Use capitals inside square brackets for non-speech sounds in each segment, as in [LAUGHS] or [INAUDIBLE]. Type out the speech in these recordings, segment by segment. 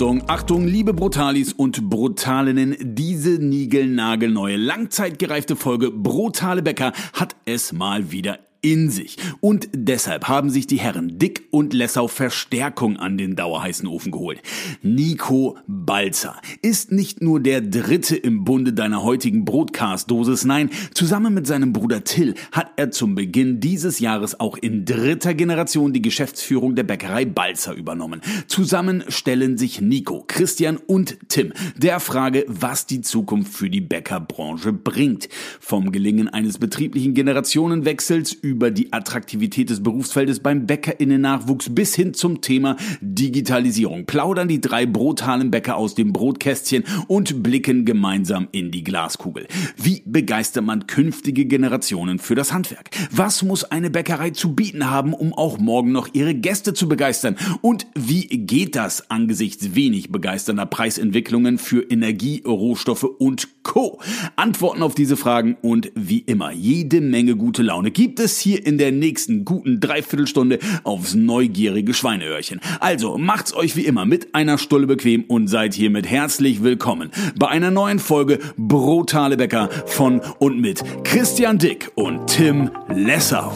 Achtung, Achtung, liebe Brutalis und Brutalinnen, diese niegelnagelneue, langzeitgereifte Folge Brutale Bäcker hat es mal wieder in sich. Und deshalb haben sich die Herren Dick und Lessau Verstärkung an den dauerheißen Ofen geholt. Nico Balzer ist nicht nur der Dritte im Bunde deiner heutigen Broadcast-Dosis, nein, zusammen mit seinem Bruder Till hat er zum Beginn dieses Jahres auch in dritter Generation die Geschäftsführung der Bäckerei Balzer übernommen. Zusammen stellen sich Nico, Christian und Tim der Frage, was die Zukunft für die Bäckerbranche bringt. Vom Gelingen eines betrieblichen Generationenwechsels über die Attraktivität des Berufsfeldes beim Bäckerinnennachwuchs bis hin zum Thema Digitalisierung. Plaudern die drei brutalen Bäcker aus dem Brotkästchen und blicken gemeinsam in die Glaskugel. Wie begeistert man künftige Generationen für das Handwerk? Was muss eine Bäckerei zu bieten haben, um auch morgen noch ihre Gäste zu begeistern? Und wie geht das angesichts wenig begeisternder Preisentwicklungen für Energie, Rohstoffe und Co? Antworten auf diese Fragen und wie immer jede Menge gute Laune gibt es hier in der nächsten guten Dreiviertelstunde aufs neugierige Schweineöhrchen. Also macht's euch wie immer mit einer Stulle bequem und seid hiermit herzlich willkommen bei einer neuen Folge Brutale Bäcker von und mit Christian Dick und Tim Lessau.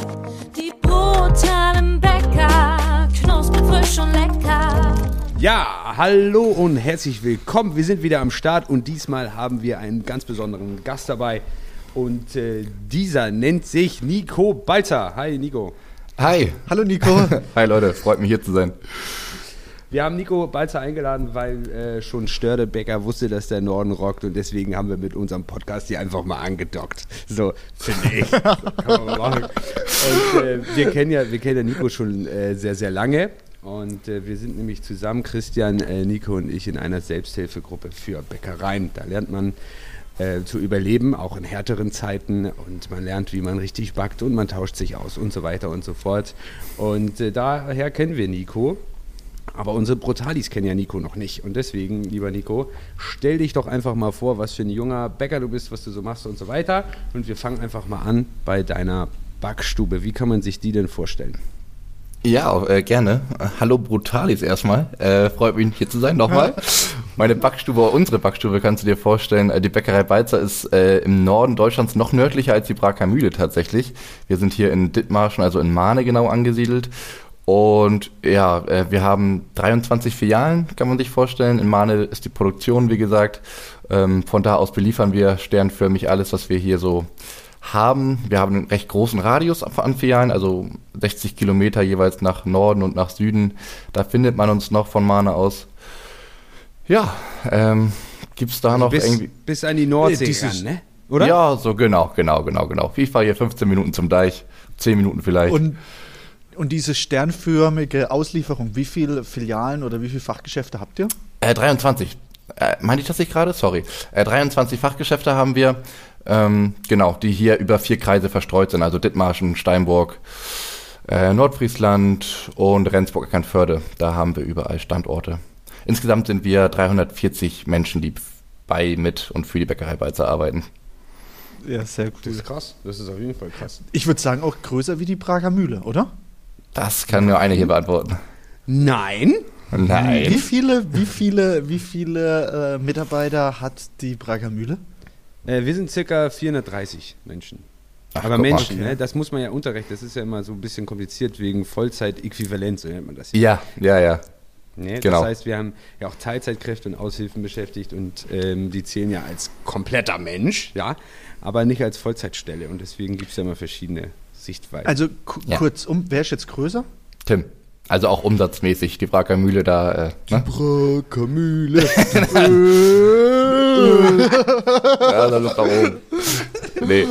Die brutalen Bäcker, knusprig, frisch und lecker. Ja, hallo und herzlich willkommen. Wir sind wieder am Start und diesmal haben wir einen ganz besonderen Gast dabei. Und äh, dieser nennt sich Nico Balzer. Hi Nico. Hi. Hallo Nico. [LAUGHS] Hi Leute, freut mich hier zu sein. Wir haben Nico Balzer eingeladen, weil äh, schon Stördebecker wusste, dass der Norden rockt und deswegen haben wir mit unserem Podcast hier einfach mal angedockt. So, finde ich. [LAUGHS] Kann man mal machen. Und äh, wir kennen ja, wir kennen ja Nico schon äh, sehr, sehr lange. Und äh, wir sind nämlich zusammen, Christian, äh, Nico und ich, in einer Selbsthilfegruppe für Bäckereien. Da lernt man äh, zu überleben, auch in härteren Zeiten. Und man lernt, wie man richtig backt und man tauscht sich aus und so weiter und so fort. Und äh, daher kennen wir Nico. Aber unsere Brutalis kennen ja Nico noch nicht. Und deswegen, lieber Nico, stell dich doch einfach mal vor, was für ein junger Bäcker du bist, was du so machst und so weiter. Und wir fangen einfach mal an bei deiner Backstube. Wie kann man sich die denn vorstellen? Ja, äh, gerne. Hallo Brutalis erstmal. Äh, freut mich hier zu sein nochmal. [LAUGHS] Meine Backstube, unsere Backstube kannst du dir vorstellen. Äh, die Bäckerei Balzer ist äh, im Norden Deutschlands noch nördlicher als die Braker Mühle tatsächlich. Wir sind hier in Dithmarschen, also in Mahne genau angesiedelt. Und ja, äh, wir haben 23 Filialen, kann man sich vorstellen. In Mahne ist die Produktion, wie gesagt. Ähm, von da aus beliefern wir sternförmig alles, was wir hier so haben. Wir haben einen recht großen Radius an Filialen, also 60 Kilometer jeweils nach Norden und nach Süden. Da findet man uns noch von Mahne aus. Ja, ähm, gibt's da noch bis, irgendwie... bis an die Nordsee Dieses- ran, ne? Oder? Ja, so genau, genau, genau, genau. Ich fahre hier 15 Minuten zum Deich, 10 Minuten vielleicht. Und, und diese sternförmige Auslieferung, wie viele Filialen oder wie viele Fachgeschäfte habt ihr? Äh, 23. Äh, meinte ich das nicht gerade? Sorry. Äh, 23 Fachgeschäfte haben wir. Ähm, genau, die hier über vier Kreise verstreut sind. Also Dithmarschen, Steinburg, äh, Nordfriesland und Rendsburg-Eckernförde. Da haben wir überall Standorte. Insgesamt sind wir 340 Menschen, die bei, mit und für die Bäckerei Balzer arbeiten. Ja, sehr Das ist krass. Das ist auf jeden Fall krass. Ich würde sagen, auch größer wie die Prager Mühle, oder? Das kann nur eine hier beantworten. Nein? Wie Nein. viele, wie viele, wie viele äh, Mitarbeiter hat die Prager Mühle? Äh, wir sind circa 430 Menschen. Ach, Aber mal. Menschen, Okay. ne? das muss man ja unterrechnen. Das ist ja immer so ein bisschen kompliziert wegen Vollzeit-Äquivalent, so nennt man das. hier. Ja, ja, ja. Ne? genau. Das heißt, wir haben ja auch Teilzeitkräfte und Aushilfen beschäftigt und ähm, die zählen ja als kompletter Mensch, ja, aber nicht als Vollzeitstelle. Und deswegen gibt es ja immer verschiedene Sichtweisen. Also ku- Ja. kurzum, wer ist jetzt größer? Tim. Also auch umsatzmäßig. Die Braker Mühle da. Äh, ne? Prager Mühle. [LAUGHS] Ja, da Luft nach oben. Nee.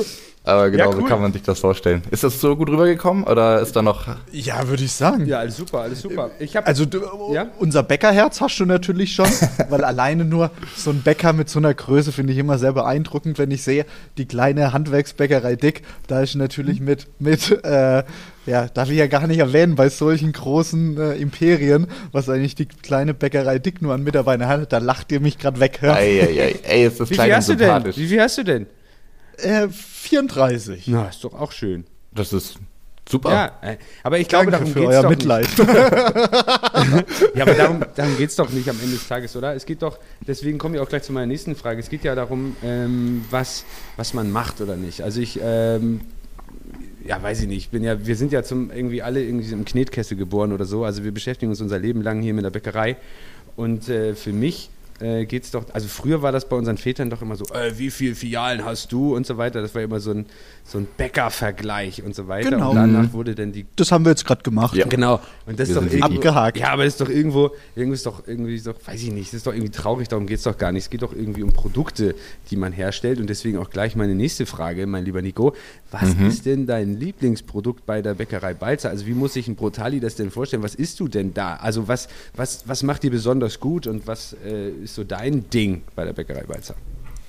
Aber genau Ja, so cool. kann man sich das vorstellen. Ist das so gut rübergekommen oder ist da noch. ja, würde ich sagen. ja, alles super, alles super. Ich habe Also du, Ja? unser Bäckerherz hast du natürlich schon, [LAUGHS] weil alleine nur so ein Bäcker mit so einer Größe finde ich immer sehr beeindruckend, wenn ich sehe, die kleine Handwerksbäckerei Dick, da ist natürlich mit, mit äh, ja, darf ich ja gar nicht erwähnen, bei solchen großen äh, Imperien, was eigentlich die kleine Bäckerei Dick nur an Mitarbeitern hat, da lacht ihr mich gerade weg. Ja? Ey, ey, ey, ey, ist das Wie viel hast du denn? Wie viel hast du denn? Äh, 34. Na, ist doch auch schön. Das ist Super. Ja, äh, aber ich glaube, Danke darum für geht's euer doch Mitleid. Nicht. [LAUGHS] Ja, aber darum, darum geht es doch nicht am Ende des Tages, oder? Es geht doch, deswegen komme ich auch gleich zu meiner nächsten Frage. Es geht ja darum, ähm, was, was man macht oder nicht. Also ich, ähm, ja, weiß ich nicht. Ich bin ja, wir sind ja zum irgendwie alle irgendwie im Knetkessel geboren oder so. Also wir beschäftigen uns unser Leben lang hier mit der Bäckerei. Und äh, für mich äh, geht es doch, also früher war das bei unseren Vätern doch immer so, äh, wie viele Filialen hast du und so weiter. Das war immer so ein, so ein Bäckervergleich und so weiter. Genau. Und danach wurde dann die Das haben wir jetzt gerade gemacht. Ja. Genau. Und das Wir ist doch sind irgendwo, abgehakt. Ja, aber das ist doch irgendwo, irgendwie ist doch irgendwie so, weiß ich nicht, das ist doch irgendwie traurig, darum geht es doch gar nicht. Es geht doch irgendwie um Produkte, die man herstellt. Und deswegen auch gleich meine nächste Frage, mein lieber Nico. Was Mhm. ist denn dein Lieblingsprodukt bei der Bäckerei Balzer? Also wie muss sich ein Brotali das denn vorstellen? Was isst du denn da? Also was, was, was macht dir besonders gut und was äh, ist so dein Ding bei der Bäckerei Balzer?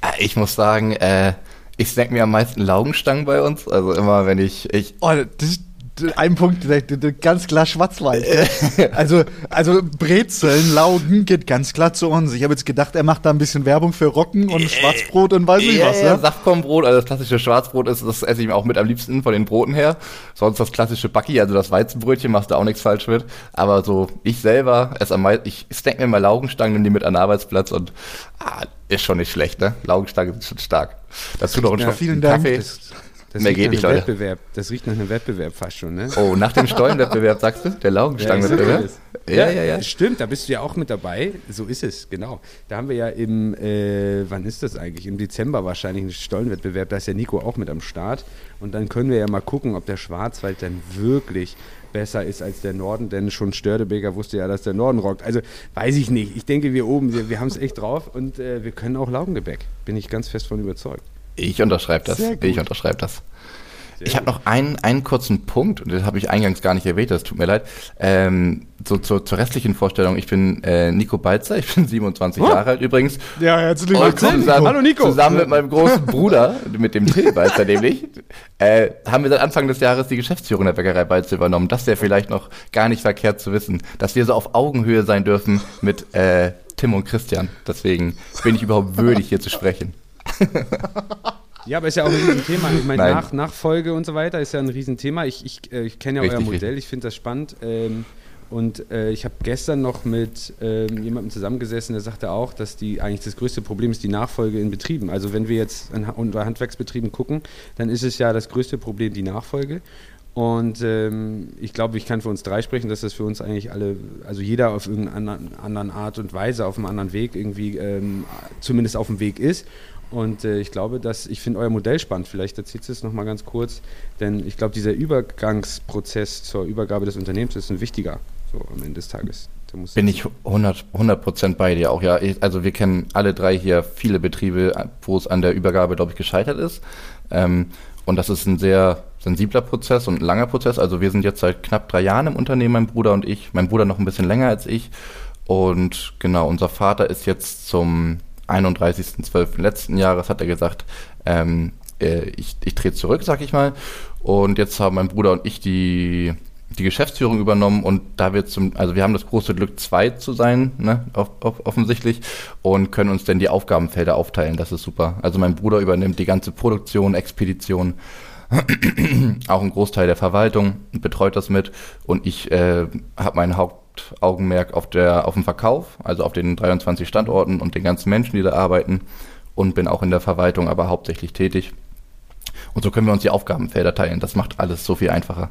Äh, Ich muss sagen, äh, ich snack mir am meisten Laugenstangen bei uns. Also immer, wenn ich, ich Oh, das ein Punkt, ganz klar Schwarzwald. [LAUGHS] gell? also, also Brezeln, Laugen geht ganz klar zu uns. Ich habe jetzt gedacht, er macht da ein bisschen Werbung für Rocken und Schwarzbrot und weiß nicht ja, was. ja, Ne? Saftkornbrot, also das klassische Schwarzbrot ist, das esse ich mir auch mit am liebsten von den Broten her. Sonst das klassische Backi, also das Weizenbrötchen, machst du auch nichts falsch mit. Aber so, ich selber esse am meisten, ich snack mir mal Laugenstangen, nehme die mit an den Arbeitsplatz und ah, ist schon nicht schlecht, ne? Laugenstangen sind schon stark. Dazu noch ein Ja, vielen Dank. Kaffee. Das, das Mehr riecht geht nach nicht, einem Leute. Wettbewerb. Das riecht nach einem Wettbewerb fast schon, ne? Oh, nach dem Stollenwettbewerb sagst du? Der Laugenstangenwettbewerb? Ja, ja, ja. Stimmt, da bist du ja auch mit dabei. So ist es, genau. Da haben wir ja im, äh, wann ist das eigentlich? Im Dezember wahrscheinlich einen Stollenwettbewerb. Da ist ja Nico auch mit am Start. Und dann können wir ja mal gucken, ob der Schwarzwald dann wirklich besser ist als der Norden, denn schon Störtebeker wusste ja, dass der Norden rockt. Also weiß ich nicht. Ich denke, wir oben, wir, wir haben es echt drauf und äh, wir können auch Laugengebäck. Bin ich ganz fest von überzeugt. Ich unterschreibe das. Sehr. Ich unterschreibe das. ich habe noch einen, einen kurzen Punkt, und das habe ich eingangs gar nicht erwähnt, das tut mir leid. Ähm, so zur, zur restlichen Vorstellung, ich bin äh, Nico Balzer, ich bin [LAUGHS] 27 Jahre alt übrigens. Ja, herzlichen Und zusammen, Hallo, Nico. zusammen mit meinem großen [LAUGHS] Bruder, mit dem Till Balzer nämlich, äh, haben wir seit Anfang des Jahres die Geschäftsführung der Bäckerei Balzer übernommen. Das wäre vielleicht noch gar nicht verkehrt zu wissen, dass wir so auf Augenhöhe sein dürfen mit äh, Tim und Christian. Deswegen bin ich überhaupt würdig, hier zu sprechen. [LAUGHS] Ja, aber ist ja auch ein Riesenthema. Ich meine. Nach, Nachfolge und so weiter ist ja ein Riesenthema. Ich, ich, äh, ich kenne ja Richtig, euer Modell, richtig. ich finde das spannend. Ähm, und äh, ich habe gestern noch mit ähm, jemandem zusammengesessen, der sagte auch, dass die eigentlich das größte Problem ist die Nachfolge in Betrieben. Also wenn wir jetzt an unter Handwerksbetrieben gucken, dann ist es ja das größte Problem die Nachfolge. Und ähm, ich glaube, ich kann für uns drei sprechen, dass das für uns eigentlich alle, also jeder auf irgendeiner anderen, anderen Art und Weise, auf einem anderen Weg irgendwie ähm, zumindest auf dem Weg ist. Und äh, ich glaube, dass ich finde euer Modell spannend. Vielleicht erzählst du es nochmal ganz kurz, denn ich glaube, dieser Übergangsprozess zur Übergabe des Unternehmens ist ein wichtiger, so am Ende des Tages. Bin ich 100 Prozent bei dir auch, ja. Also wir kennen alle drei hier viele Betriebe, wo es an der Übergabe, glaube ich, gescheitert ist. Ähm, und das ist ein sehr sensibler Prozess und ein langer Prozess. Also wir sind jetzt seit knapp drei Jahren im Unternehmen, mein Bruder und ich. Mein Bruder noch ein bisschen länger als ich. Und genau, unser Vater ist jetzt zum 31.12. letzten Jahres, hat er gesagt, ähm, äh, ich, ich trete zurück, sag ich mal. Und jetzt haben mein Bruder und ich die, die Geschäftsführung übernommen und da wird zum, also wir haben das große Glück, zwei zu sein, ne, off, off, offensichtlich, und können uns dann die Aufgabenfelder aufteilen. Das ist super. Also mein Bruder übernimmt die ganze Produktion, Expedition, [CLEARS THROAT] auch einen Großteil der Verwaltung, betreut das mit und ich äh, habe mein Hauptaugenmerk auf der auf dem Verkauf, also auf den 23 Standorten und den ganzen Menschen, die da arbeiten und bin auch in der Verwaltung, aber hauptsächlich tätig. Und so können wir uns die Aufgabenfelder teilen. Das macht alles so viel einfacher.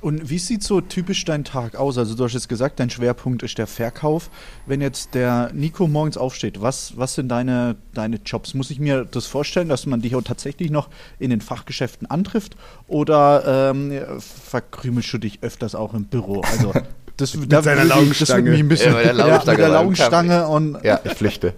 Und wie sieht so typisch dein Tag aus? Also du hast jetzt gesagt, dein Schwerpunkt ist der Verkauf. Wenn jetzt der Nico morgens aufsteht, was, was sind deine, deine Jobs? Muss ich mir das vorstellen, dass man dich auch tatsächlich noch in den Fachgeschäften antrifft? Oder ähm, verkrümelst du dich öfters auch im Büro? Also [LAUGHS] das, da seiner würde ich- das würde mich ein bisschen Ja, mit der ja, Laugenstange mit der Laugenstange und Ja, ich pflichte.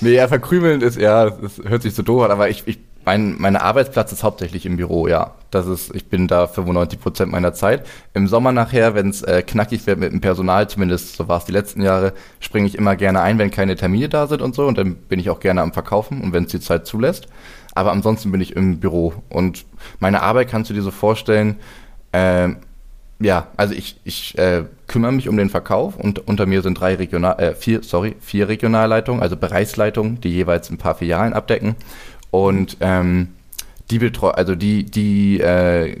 nee, ja, verkrümeln ist, ja, das hört sich so doof an, aber ich, ich mein, mein Arbeitsplatz ist hauptsächlich im Büro, ja. Das ist, ich bin da 95 Prozent meiner Zeit. Im Sommer nachher, wenn es äh, knackig wird mit dem Personal, zumindest so war es die letzten Jahre, springe ich immer gerne ein, wenn keine Termine da sind und so. Und dann bin ich auch gerne am Verkaufen und wenn es die Zeit zulässt. Aber ansonsten bin ich im Büro. Und meine Arbeit kannst du dir so vorstellen, ähm, ja, also ich, ich äh, kümmere mich um den Verkauf und unter mir sind drei Regional, äh, vier, sorry, vier Regionalleitungen, also Bereichsleitungen, die jeweils ein paar Filialen abdecken. Und ähm, die betreu also die, die äh,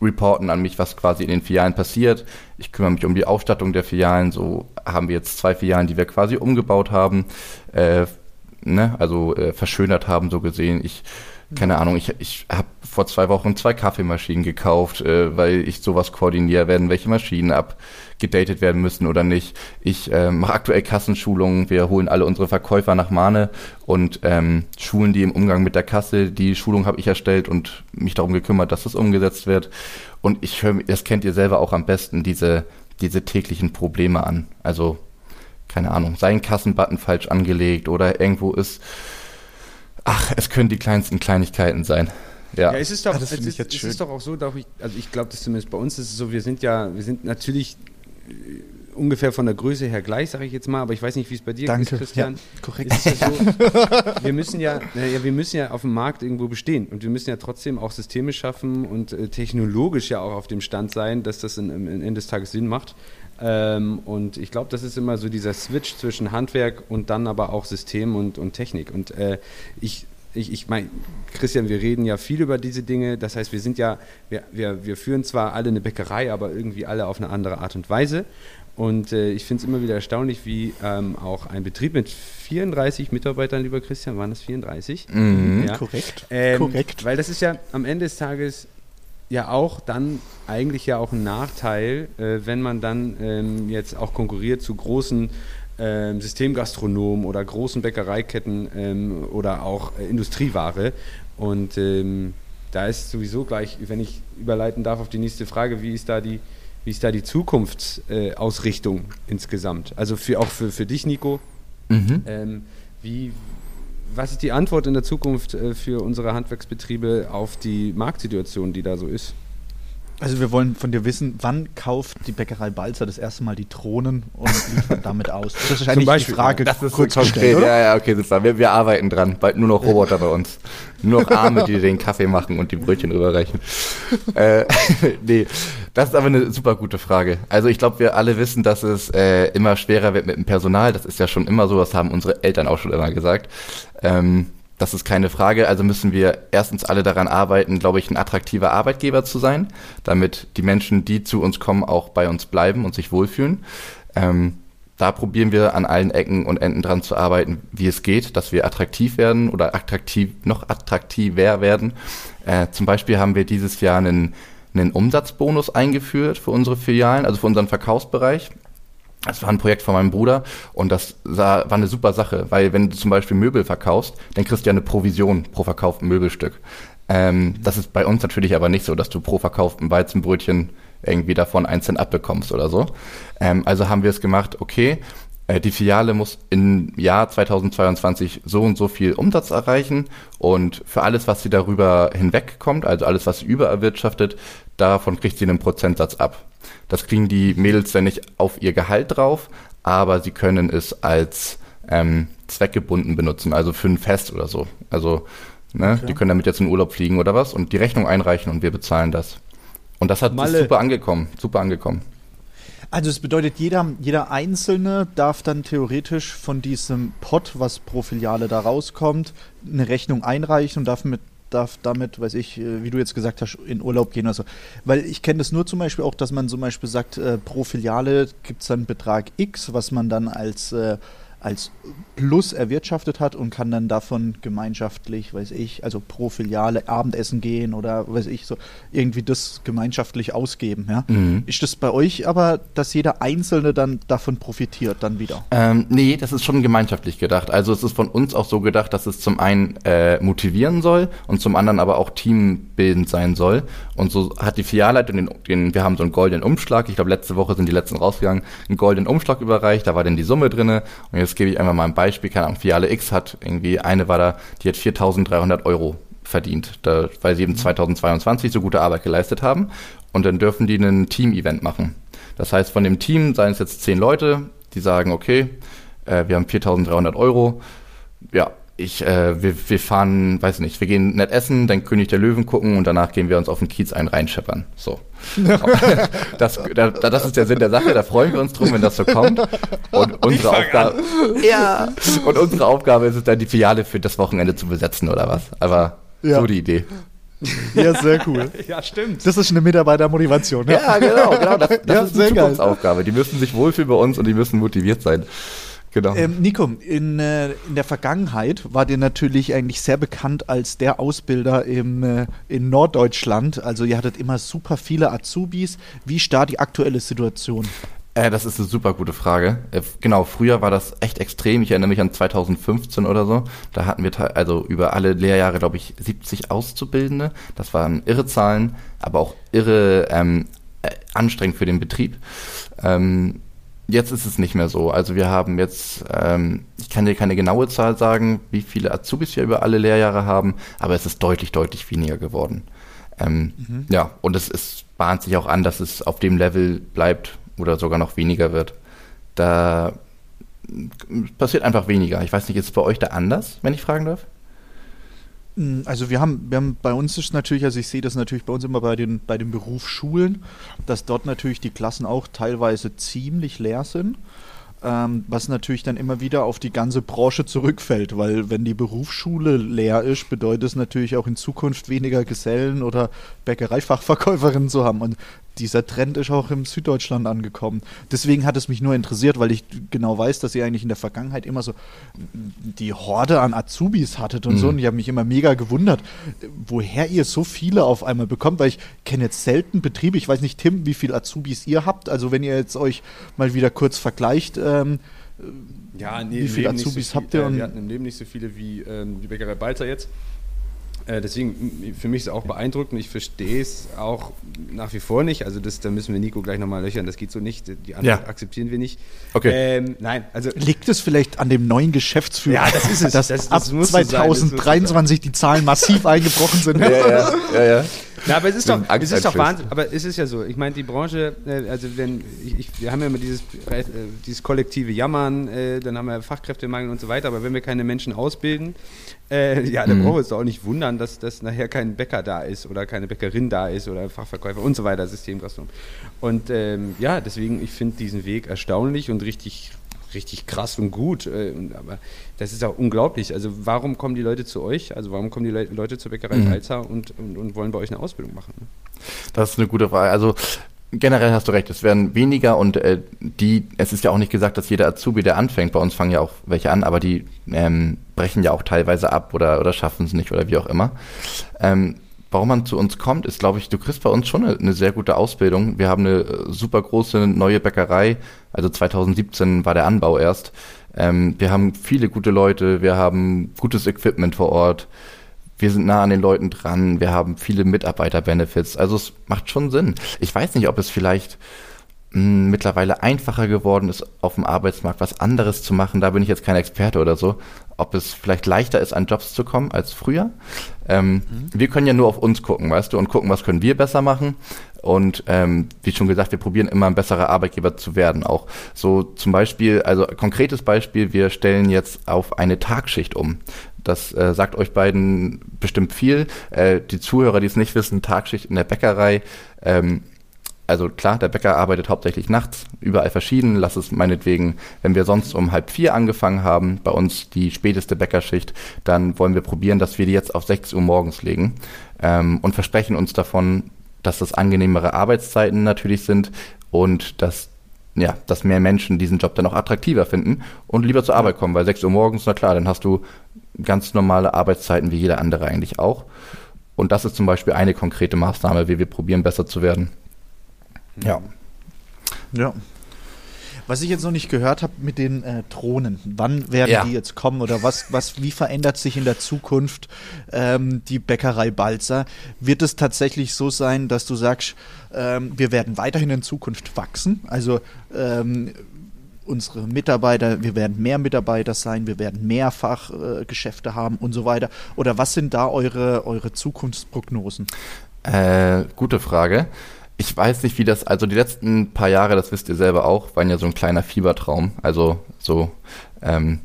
reporten an mich, was quasi in den Filialen passiert. Ich kümmere mich um die Ausstattung der Filialen. So haben wir jetzt zwei Filialen, die wir quasi umgebaut haben, äh, ne? also äh, verschönert haben, so gesehen. Ich keine Ahnung, ich, ich habe vor zwei Wochen zwei Kaffeemaschinen gekauft, äh, weil ich sowas koordiniere, werden welche Maschinen abgedatet werden müssen oder nicht. Ich äh, mache aktuell Kassenschulungen, wir holen alle unsere Verkäufer nach Mahne und ähm, schulen die im Umgang mit der Kasse. Die Schulung habe ich erstellt und mich darum gekümmert, dass das umgesetzt wird. Und ich höre, das kennt ihr selber auch am besten, diese, diese täglichen Probleme an. Also, keine Ahnung, sein Kassenbutton falsch angelegt oder irgendwo ist Ach, es können die kleinsten Kleinigkeiten sein. Ja, Ja, es ist doch, Ah, es ist, es ist doch auch so, ich, also ich glaube, dass zumindest bei uns ist es so, wir sind ja, wir sind natürlich äh, ungefähr von der Größe her gleich, sage ich jetzt mal, aber ich weiß nicht, wie es bei dir Danke. ist, Christian. Ja, korrekt. Ist ja so, [LAUGHS] wir müssen ja, naja, wir müssen ja auf dem Markt irgendwo bestehen und wir müssen ja trotzdem auch Systeme schaffen und äh, technologisch ja auch auf dem Stand sein, dass das am Ende des Tages Sinn macht. Ähm, und ich glaube, das ist immer so dieser Switch zwischen Handwerk und dann aber auch System und, und Technik. Und äh, ich, ich, ich meine, Christian, wir reden ja viel über diese Dinge. Das heißt, wir sind ja, wir, wir, wir führen zwar alle eine Bäckerei, aber irgendwie alle auf eine andere Art und Weise. Und äh, ich finde es immer wieder erstaunlich, wie ähm, auch ein Betrieb mit 34 Mitarbeitern, lieber Christian, waren das 34? Mhm. Ja. Korrekt. Ähm, Korrekt. Weil das ist ja am Ende des Tages ja auch dann eigentlich ja auch ein Nachteil, äh, wenn man dann ähm, jetzt auch konkurriert zu großen ähm, Systemgastronomen oder großen Bäckereiketten ähm, oder auch äh, Industrieware. Und ähm, da ist sowieso gleich, wenn ich überleiten darf auf die nächste Frage, wie ist da die, wie ist da die Zukunftsausrichtung äh, insgesamt? Also für, auch für, für dich, Nico, Mhm. ähm, wie, was ist die Antwort in der Zukunft äh, für unsere Handwerksbetriebe auf die Marktsituation, die da so ist? Also wir wollen von dir wissen, wann kauft die Bäckerei Balzer das erste Mal die Drohnen und liefert damit aus? Das ist wahrscheinlich Beispiel, die Frage Das ist kurz konkret. gestellt? Ja, ja, okay, super. Wir, wir arbeiten dran. Bald nur noch Roboter bei uns. Nur noch Arme, die den Kaffee machen und die Brötchen rüberreichen. äh, [LAUGHS] nee, das ist aber eine super gute Frage. Also ich glaube, wir alle wissen, dass es äh, immer schwerer wird mit dem Personal. Das ist ja schon immer so, das haben unsere Eltern auch schon immer gesagt. Ähm, das ist keine Frage. Also müssen wir erstens alle daran arbeiten, glaube ich, ein attraktiver Arbeitgeber zu sein, damit die Menschen, die zu uns kommen, auch bei uns bleiben und sich wohlfühlen. Ähm, da probieren wir an allen Ecken und Enden dran zu arbeiten, wie es geht, dass wir attraktiv werden oder attraktiv, noch attraktiver werden. Äh, zum Beispiel haben wir dieses Jahr einen, einen Umsatzbonus eingeführt für unsere Filialen, also für unseren Verkaufsbereich. Das war ein Projekt von meinem Bruder und das war eine super Sache, weil wenn du zum Beispiel Möbel verkaufst, dann kriegst du ja eine Provision pro verkauften Möbelstück. Ähm, das ist bei uns natürlich aber nicht so, dass du pro verkauften Weizenbrötchen irgendwie davon einzeln abbekommst oder so. Ähm, also haben wir es gemacht, okay, äh, die Filiale muss im Jahr 2022 so und so viel Umsatz erreichen und für alles, was sie darüber hinwegkommt, also alles, was sie übererwirtschaftet, davon kriegt sie einen Prozentsatz ab. Das kriegen die Mädels dann nicht auf ihr Gehalt drauf, aber sie können es als ähm, zweckgebunden benutzen, also für ein Fest oder so. Also ne, die können damit jetzt in Urlaub fliegen oder was und die Rechnung einreichen und wir bezahlen das. Und das hat Malle. super angekommen, super angekommen. Also es bedeutet, jeder, jeder Einzelne darf dann theoretisch von diesem Pot, was pro Filiale da rauskommt, eine Rechnung einreichen und darf mit darf damit, weiß ich, äh, wie du jetzt gesagt hast, in Urlaub gehen oder so. Weil ich kenne das nur zum Beispiel auch, dass man zum Beispiel sagt, äh, pro Filiale gibt es dann Betrag X, was man dann als, äh, als Plus erwirtschaftet hat und kann dann davon gemeinschaftlich, weiß ich, also pro Filiale Abendessen gehen oder weiß ich, so irgendwie das gemeinschaftlich ausgeben. Ja? Mhm. Ist das bei euch aber, dass jeder Einzelne dann davon profitiert, dann wieder? Ähm, nee, das ist schon gemeinschaftlich gedacht. Also es ist von uns auch so gedacht, dass es zum einen äh, motivieren soll und zum anderen aber auch teambildend sein soll. Und so hat die Filialleitung den, den wir haben so einen goldenen Umschlag, ich glaube letzte Woche sind die letzten rausgegangen, einen goldenen Umschlag überreicht, da war dann die Summe drinne. Und jetzt gebe ich einfach mal ein Beispiel, keine Ahnung, Filiale X hat irgendwie, eine war da, die hat 4.300 Euro verdient, da, weil sie eben 2022 so gute Arbeit geleistet haben. Und dann dürfen die ein Team-Event machen. Das heißt, von dem Team seien es jetzt zehn Leute, die sagen, okay, äh, wir haben 4.300 Euro, ja, ich, äh, wir, wir fahren, weiß nicht, wir gehen nett essen, dann König der Löwen gucken und danach gehen wir uns auf den Kiez ein reinscheppern. So. [LAUGHS] das, da, das ist der Sinn der Sache, da freuen wir uns drum, wenn das so kommt. Und unsere Aufgabe. Ja. Und unsere Aufgabe ist es dann, die Filiale für das Wochenende zu besetzen oder was. Aber Ja. so die Idee. Ja, sehr cool. [LAUGHS] Ja, stimmt. Das ist eine Mitarbeitermotivation. Ne? Ja, genau, genau. Das, das Ja, ist eine. Zukunftsaufgabe. Die müssen sich wohlfühlen bei uns und die müssen motiviert sein. Genau. Ähm, Nico, in, äh, in der Vergangenheit war dir natürlich eigentlich sehr bekannt als der Ausbilder im, äh, in Norddeutschland. Also ihr hattet immer super viele Azubis. Wie ist da die aktuelle Situation? Äh, das ist eine super gute Frage. Äh, genau, früher war das echt extrem. Ich erinnere mich an 2015 oder so. Da hatten wir also über alle Lehrjahre, glaube ich, 70 Auszubildende. Das waren irre Zahlen, aber auch irre ähm, äh, anstrengend für den Betrieb. Ähm, jetzt ist es nicht mehr so. Also wir haben jetzt, ähm, ich kann dir keine genaue Zahl sagen, wie viele Azubis wir über alle Lehrjahre haben, aber es ist deutlich, deutlich weniger geworden. Ähm, Ja, und es, es bahnt sich auch an, dass es auf dem Level bleibt oder sogar noch weniger wird. Da passiert einfach weniger. Ich weiß nicht, ist es bei euch da anders, wenn ich fragen darf? Mm, Also wir haben, wir haben bei uns ist natürlich, also ich sehe das natürlich bei uns immer bei den, bei den Berufsschulen, dass dort natürlich die Klassen auch teilweise ziemlich leer sind. Ähm, was natürlich dann immer wieder auf die ganze Branche zurückfällt, weil wenn die Berufsschule leer ist, bedeutet es natürlich auch in Zukunft weniger Gesellen oder Bäckereifachverkäuferinnen zu haben. Und dieser Trend ist auch im Süddeutschland angekommen. Deswegen hat es mich nur interessiert, weil ich genau weiß, dass ihr eigentlich in der Vergangenheit immer so die Horde an Azubis hattet und so. Mhm. Und ich habe mich immer mega gewundert, woher ihr so viele auf einmal bekommt, weil ich kenne jetzt selten Betriebe. Ich weiß nicht, Tim, wie viele Azubis ihr habt. Also wenn ihr jetzt euch mal wieder kurz vergleicht, ähm, Ja, Wie viele Azubis so habt ihr Äh, wir hatten im Leben nicht so viele wie ähm, die Bäckerei Balzer jetzt. Äh, deswegen, für mich ist es auch beeindruckend. Ich verstehe es auch nach wie vor nicht. Also, das, da müssen wir Nico gleich nochmal löchern. Das geht so nicht. Die Antwort Ja. akzeptieren wir nicht. Okay. Ähm, nein, also. liegt es vielleicht an dem neuen Geschäftsführer? Ja, das ist es. Dass Das- das ab muss so sein, das 2023 die Zahlen massiv eingebrochen sind. ja, ja, ja. Na, aber es ist doch, es ist doch. Wahnsinn. Aber es ist ja so. Ich meine, die Branche, äh, also wenn, ich, ich, wir haben ja immer dieses, äh, dieses kollektive Jammern, äh, dann haben wir Fachkräftemangel und so weiter. Aber wenn wir keine Menschen ausbilden, äh, ja, dann Mhm. brauchen wir uns doch auch nicht wundern, dass, dass nachher kein Bäcker da ist oder keine Bäckerin da ist oder Fachverkäufer und so weiter, Systemgastronom. Und ähm, ja, deswegen, ich finde diesen Weg erstaunlich und richtig richtig krass und gut. Äh, aber das ist auch unglaublich. Also warum kommen die Leute zu euch? Also warum kommen die Le Leute zur Bäckerei Mhm. Und, und, und wollen bei euch eine Ausbildung machen? Das ist eine gute Frage. Also generell hast du recht, es werden weniger und äh, die, es ist ja auch nicht gesagt, dass jeder Azubi, der anfängt, bei uns fangen ja auch welche an, aber die ähm, brechen ja auch teilweise ab oder, oder schaffen es nicht oder wie auch immer. Ähm, warum man zu uns kommt, ist, glaube ich, du kriegst bei uns schon eine, eine sehr gute Ausbildung. Wir haben eine äh, super große neue Bäckerei, also 2017 war der Anbau erst. Ähm, wir haben viele gute Leute, wir haben gutes Equipment vor Ort wir sind nah an den Leuten dran, wir haben viele Mitarbeiter-Benefits. Also es macht schon Sinn. Ich weiß nicht, ob es vielleicht mittlerweile einfacher geworden ist, auf dem Arbeitsmarkt was anderes zu machen. Da bin ich jetzt kein Experte oder so. Ob es vielleicht leichter ist, an Jobs zu kommen als früher. Ähm, Wir können ja nur auf uns gucken, weißt du, und gucken, was können wir besser machen. Und ähm, wie schon gesagt, wir probieren immer ein besserer Arbeitgeber zu werden. Auch so zum Beispiel, also konkretes Beispiel, wir stellen jetzt auf eine Tagschicht um. Das äh, sagt euch beiden bestimmt viel. Äh, die Zuhörer, die es nicht wissen, Tagschicht in der Bäckerei. Ähm, also klar, der Bäcker arbeitet hauptsächlich nachts, überall verschieden. Lass es meinetwegen, wenn wir sonst um halb vier angefangen haben, bei uns die späteste Bäckerschicht, dann wollen wir probieren, dass wir die jetzt auf 6 Uhr morgens legen ähm, und versprechen uns davon, dass das angenehmere Arbeitszeiten natürlich sind und dass ja, dass mehr Menschen diesen Job dann auch attraktiver finden und lieber zur Arbeit kommen, weil 6 Uhr morgens, na klar, dann hast du ganz normale Arbeitszeiten wie jeder andere eigentlich auch. Und das ist zum Beispiel eine konkrete Maßnahme, wie wir probieren, besser zu werden. Ja. Ja. Was ich jetzt noch nicht gehört habe mit den äh, Drohnen, wann werden Ja. die jetzt kommen oder was, was, wie verändert sich in der Zukunft ähm, die Bäckerei Balzer? Wird es tatsächlich so sein, dass du sagst, ähm, wir werden weiterhin in Zukunft wachsen? Also ähm, unsere Mitarbeiter, wir werden mehr Mitarbeiter sein, wir werden mehrfach äh, Geschäfte haben und so weiter. Oder was sind da eure, eure Zukunftsprognosen? Äh, gute Frage. Ich weiß nicht, wie das, also die letzten paar Jahre, das wisst ihr selber auch, waren ja so ein kleiner Fiebertraum, also so ähm,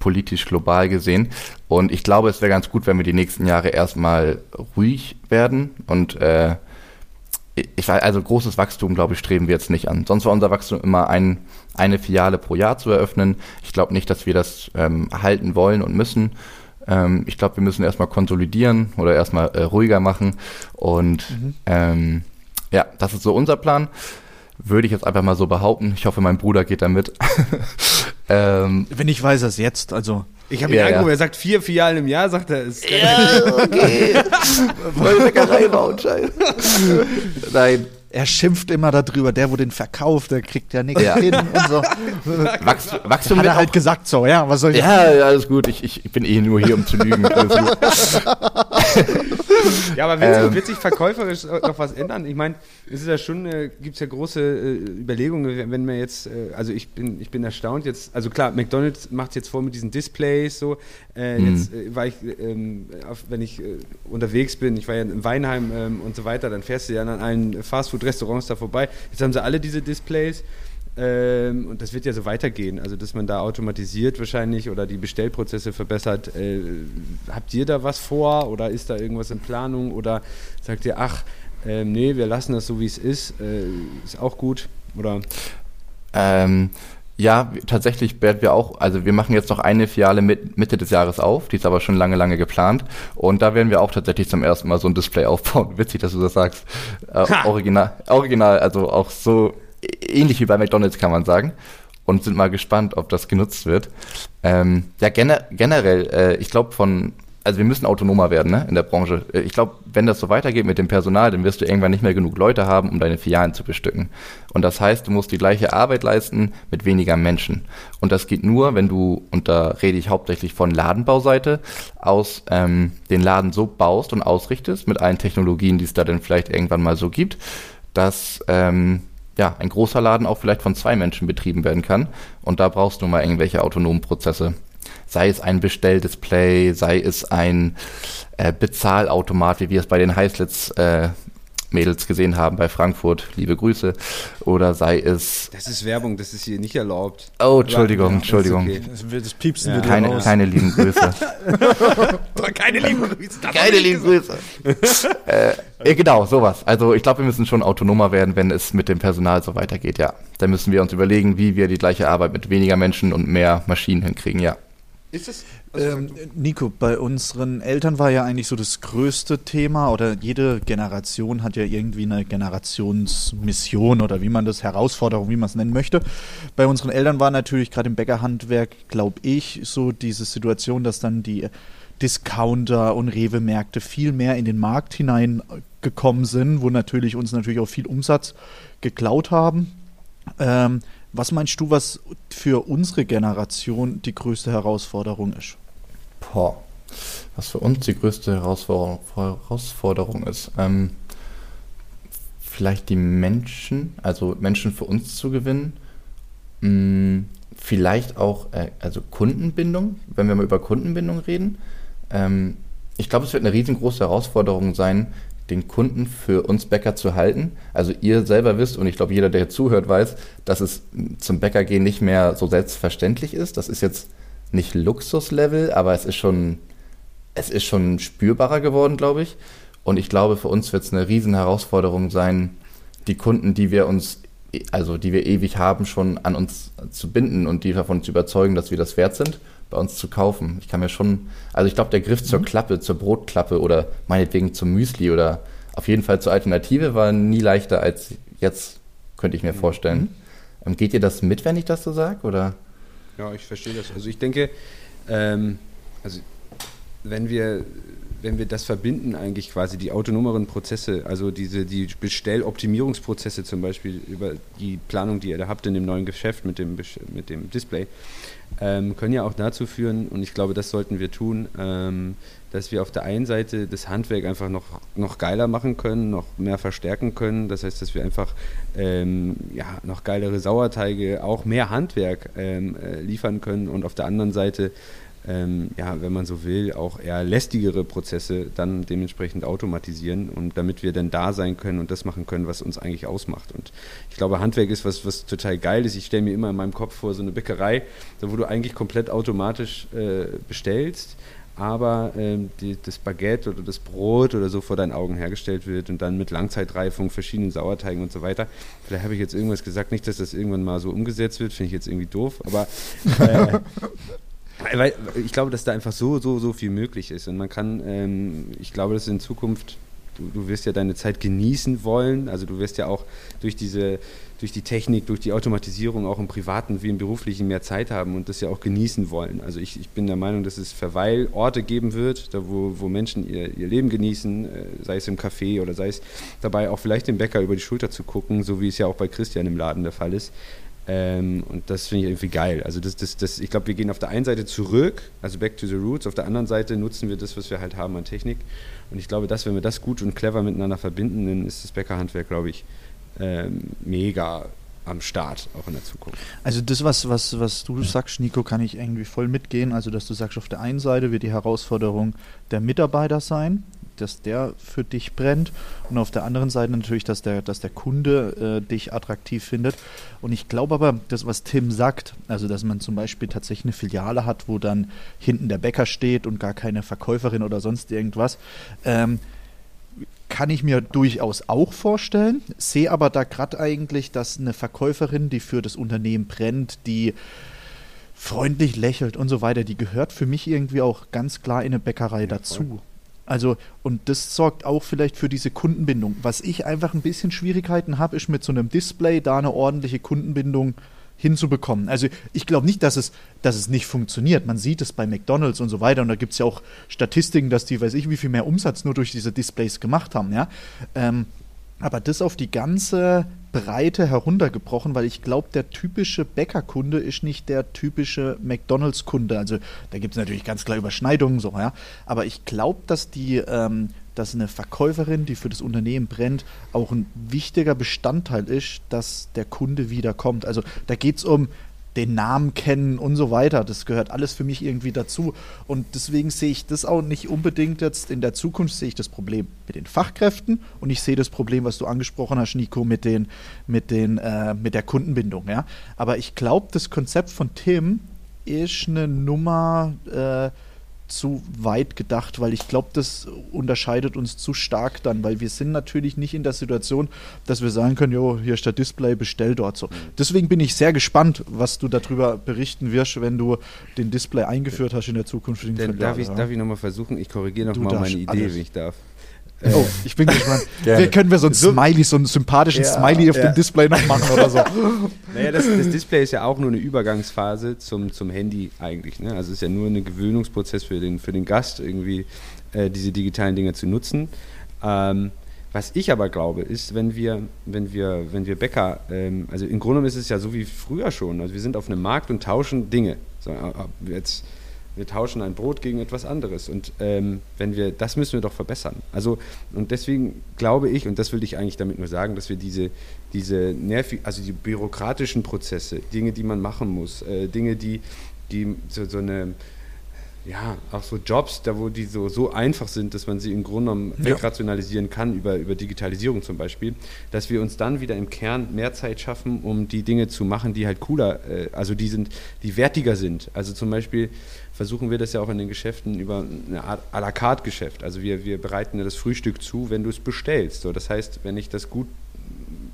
politisch global gesehen. Und ich glaube, es wäre ganz gut, wenn wir die nächsten Jahre erstmal ruhig werden und äh, ich weiß, also großes Wachstum, glaube ich, streben wir jetzt nicht an. Sonst war unser Wachstum immer ein, eine Filiale pro Jahr zu eröffnen. Ich glaube nicht, dass wir das ähm, halten wollen und müssen. Ähm, ich glaube, wir müssen erstmal konsolidieren oder erstmal äh, ruhiger machen. Und ähm, ja, das ist so unser Plan. Würde ich jetzt einfach mal so behaupten. Ich hoffe, mein Bruder geht da mit. [LAUGHS] ähm, Wenn ich weiß, es jetzt, also Ich habe ihn Ja, angerufen, ja. er sagt vier Filialen im Jahr, sagt er. Ist okay. [LAUGHS] Neue Bäckerei bauen, scheiße. Nein, er schimpft immer darüber, der, wo den verkauft, der kriegt ja nichts Ja. hin und so. wachst, wachst du Hat er halt gesagt so, ja, was soll ich Ja, ja, alles gut. Ich, ich bin eh nur hier, um zu lügen. [LAUGHS] Ja, aber wird, Ähm. wird sich verkäuferisch noch was ändern? Ich meine, es ist ja schon, äh, gibt es ja große äh, Überlegungen, wenn man jetzt, äh, also ich bin, ich bin erstaunt jetzt, also klar, McDonalds macht es jetzt vor mit diesen Displays so. Äh, Mhm. Jetzt äh, war ich, ähm, auf, wenn ich äh, unterwegs bin, ich war ja in Weinheim ähm, und so weiter, dann fährst du ja an allen Fastfood-Restaurants da vorbei. Jetzt haben sie alle diese Displays. Ähm, und das wird ja so weitergehen, also dass man da automatisiert wahrscheinlich oder die Bestellprozesse verbessert. Äh, habt ihr da was vor oder ist da irgendwas in Planung oder sagt ihr, ach, ähm, nee, wir lassen das so wie es ist, äh, ist auch gut oder Ähm, ja, tatsächlich werden wir auch, also wir machen jetzt noch eine Filiale mit, Mitte des Jahres auf, die ist aber schon lange, lange geplant. Und da werden wir auch tatsächlich zum ersten Mal so ein Display aufbauen. [LAUGHS] Witzig, dass du das sagst. Äh, original, original, also auch so ähnlich wie bei McDonalds kann man sagen. Und sind mal gespannt, ob das genutzt wird. Ähm, ja, gener generell, äh, ich glaube von, also wir müssen autonomer werden ne, in der Branche. Äh, Ich glaube, wenn das so weitergeht mit dem Personal, dann wirst du irgendwann nicht mehr genug Leute haben, um deine Filialen zu bestücken. Und das heißt, du musst die gleiche Arbeit leisten mit weniger Menschen. Und das geht nur, wenn du, und da rede ich hauptsächlich von Ladenbauseite, aus ähm, den Laden so baust und ausrichtest mit allen Technologien, die es da dann vielleicht irgendwann mal so gibt, dass ähm, ja, ein großer Laden auch vielleicht von zwei Menschen betrieben werden kann. Und da brauchst du mal irgendwelche autonomen Prozesse. Sei es ein Bestelldisplay, sei es ein äh, Bezahlautomat, wie wir es bei den Heißlitz äh, Mädels gesehen haben bei Frankfurt. Liebe Grüße. Oder sei es. das ist Werbung, das ist hier nicht erlaubt. Oh, Entschuldigung, Ja, das Entschuldigung. okay. Das, piepsen Ja. wir Keine, raus. keine lieben Grüße. [LAUGHS] Keine lieben Grüße. Keine lieben Grüße. [LAUGHS] äh, ja, genau, sowas. Also ich glaube, wir müssen schon autonomer werden, wenn es mit dem Personal so weitergeht, ja. Da müssen wir uns überlegen, wie wir die gleiche Arbeit mit weniger Menschen und mehr Maschinen hinkriegen, ja. Ist es? Ähm, Nico, bei unseren Eltern war ja eigentlich so das größte Thema oder jede Generation hat ja irgendwie eine Generationsmission oder wie man das, Herausforderung, wie man es nennen möchte. Bei unseren Eltern war natürlich gerade im Bäckerhandwerk, glaube ich, so diese Situation, dass dann die Discounter und Rewe-Märkte viel mehr in den Markt hineingekommen sind, wo natürlich uns natürlich auch viel Umsatz geklaut haben. Ähm, was meinst du, was für unsere Generation die größte Herausforderung ist? Boah, was für uns die größte Herausforderung, Herausforderung ist. Ähm, vielleicht die Menschen, also Menschen für uns zu gewinnen. Mm, vielleicht auch, äh, also Kundenbindung, wenn wir mal über Kundenbindung reden. Ähm, ich glaube, es wird eine riesengroße Herausforderung sein, den Kunden für uns Bäcker zu halten. Also ihr selber wisst und ich glaube jeder, der zuhört, weiß, dass es zum Bäcker gehen nicht mehr so selbstverständlich ist. Das ist jetzt nicht Luxuslevel, aber es ist schon, es ist schon spürbarer geworden, glaube ich. Und ich glaube, für uns wird es eine riesen Herausforderung sein, die Kunden, die wir uns, also die wir ewig haben, schon an uns zu binden und die davon zu überzeugen, dass wir das wert sind, bei uns zu kaufen. Ich kann mir schon, also ich glaube, der Griff zur Klappe, zur Brotklappe oder meinetwegen zum Müsli oder auf jeden Fall zur Alternative war nie leichter als jetzt, könnte ich mir vorstellen. Ähm, Geht ihr das mit, wenn ich das so sage? Oder? Ja, ich verstehe das. Also ich denke, ähm, also wenn wir, wenn wir das verbinden, eigentlich quasi die autonomeren Prozesse, also diese die Bestelloptimierungsprozesse zum Beispiel über die Planung, die ihr da habt in dem neuen Geschäft mit dem, mit dem Display, ähm, können ja auch dazu führen, und ich glaube, das sollten wir tun, ähm, dass wir auf der einen Seite das Handwerk einfach noch, noch geiler machen können, noch mehr verstärken können. Das heißt, dass wir einfach ähm, ja, noch geilere Sauerteige, auch mehr Handwerk ähm, äh, liefern können und auf der anderen Seite, ähm, ja, wenn man so will, auch eher lästigere Prozesse dann dementsprechend automatisieren und damit wir dann da sein können und das machen können, was uns eigentlich ausmacht. Und ich glaube, Handwerk ist was, was total geil ist. Ich stelle mir immer in meinem Kopf vor so eine Bäckerei, wo du eigentlich komplett automatisch äh, bestellst aber ähm, die, das Baguette oder das Brot oder so vor deinen Augen hergestellt wird und dann mit Langzeitreifung, verschiedenen Sauerteigen und so weiter. Vielleicht habe ich jetzt irgendwas gesagt, nicht, dass das irgendwann mal so umgesetzt wird, finde ich jetzt irgendwie doof, aber [LAUGHS] äh, Weil, ich glaube, dass da einfach so, so, so viel möglich ist. Und man kann, ähm, ich glaube, dass in Zukunft, du, du wirst ja deine Zeit genießen wollen. Also du wirst ja auch durch diese, durch die Technik, durch die Automatisierung auch im Privaten wie im Beruflichen mehr Zeit haben und das ja auch genießen wollen. Also ich, ich bin der Meinung, dass es Verweilorte geben wird, da wo, wo Menschen ihr, ihr Leben genießen, äh, sei es im Café oder sei es dabei auch vielleicht dem Bäcker über die Schulter zu gucken, so wie es ja auch bei Christian im Laden der Fall ist. Ähm, und das finde ich irgendwie geil. Also das, das, das, ich glaube, wir gehen auf der einen Seite zurück, also back to the roots, auf der anderen Seite nutzen wir das, was wir halt haben an Technik. Und ich glaube, dass wenn wir das gut und clever miteinander verbinden, dann ist das Bäckerhandwerk, glaube ich, ähm, mega am Start, auch in der Zukunft. Also das, was, was, was du sagst, Nico, kann ich irgendwie voll mitgehen. Also dass du sagst, auf der einen Seite wird die Herausforderung der Mitarbeiter sein, dass der für dich brennt und auf der anderen Seite natürlich, dass der, dass der Kunde äh, dich attraktiv findet. Und ich glaube aber, das, was Tim sagt, also dass man zum Beispiel tatsächlich eine Filiale hat, wo dann hinten der Bäcker steht und gar keine Verkäuferin oder sonst irgendwas, ähm, kann ich mir durchaus auch vorstellen, sehe aber da gerade eigentlich, dass eine Verkäuferin, die für das Unternehmen brennt, die freundlich lächelt und so weiter, die gehört für mich irgendwie auch ganz klar in eine Bäckerei dazu. Also, und das sorgt auch vielleicht für diese Kundenbindung. Was ich einfach ein bisschen Schwierigkeiten habe, ist mit so einem Display da eine ordentliche Kundenbindung hinzubekommen. Also ich glaube nicht, dass es, dass es nicht funktioniert. Man sieht es bei McDonalds und so weiter und da gibt es ja auch Statistiken, dass die, weiß ich, wie viel mehr Umsatz nur durch diese Displays gemacht haben, ja. Ähm, aber das auf die ganze Breite heruntergebrochen, weil ich glaube, der typische Bäckerkunde ist nicht der typische McDonalds-Kunde. Also da gibt es natürlich ganz klar Überschneidungen, so, ja. Aber ich glaube, dass die, ähm, dass eine Verkäuferin, die für das Unternehmen brennt, auch ein wichtiger Bestandteil ist, dass der Kunde wiederkommt. Also da geht es um den Namen kennen und so weiter. Das gehört alles für mich irgendwie dazu. Und deswegen sehe ich das auch nicht unbedingt jetzt in der Zukunft, sehe ich das Problem mit den Fachkräften und ich sehe das Problem, was du angesprochen hast, Nico, mit, den, mit, den, äh, mit der Kundenbindung. Ja? Aber ich glaube, das Konzept von Tim ist eine Nummer. Äh, zu weit gedacht, weil ich glaube, das unterscheidet uns zu stark dann, weil wir sind natürlich nicht in der Situation, dass wir sagen können, jo, hier ist der Display, bestell dort so. Deswegen bin ich sehr gespannt, was du darüber berichten wirst, wenn du den Display eingeführt hast in der Zukunft. Dann darf ich, ja. darf ich nochmal versuchen, ich korrigiere nochmal meine Idee, alles. wenn ich darf. Oh, ich bin gespannt. [LAUGHS] Wer können wir so ein Smiley, so einen sympathischen ja, Smiley auf ja. dem Display noch machen oder so? [LAUGHS] Naja, das, das, Display ist ja auch nur eine Übergangsphase zum, zum Handy eigentlich. Ne? Also es ist ja nur ein Gewöhnungsprozess für den, für den Gast, irgendwie äh, diese digitalen Dinge zu nutzen. Ähm, was ich aber glaube, ist, wenn wir, wenn wir, wenn wir Bäcker, ähm, also im Grunde ist es ja so wie früher schon. Also wir sind auf einem Markt und tauschen Dinge. So, äh, jetzt wir tauschen ein Brot gegen etwas anderes. Und ähm, wenn wir, das müssen wir doch verbessern. Also, und deswegen glaube ich, und das will ich eigentlich damit nur sagen, dass wir diese, diese nervig, also die bürokratischen Prozesse, Dinge, die man machen muss, äh, Dinge, die, die so, so eine ja, auch so Jobs, da wo die so, so einfach sind, dass man sie im Grunde genommen ja. wegrationalisieren kann, über, über Digitalisierung zum Beispiel, dass wir uns dann wieder im Kern mehr Zeit schaffen, um die Dinge zu machen, die halt cooler, äh, also die sind, die wertiger sind. Also zum Beispiel versuchen wir das ja auch in den Geschäften über eine Art à la carte Geschäft. Also wir, wir bereiten dir das Frühstück zu, wenn du es bestellst. So, das heißt, wenn ich das gut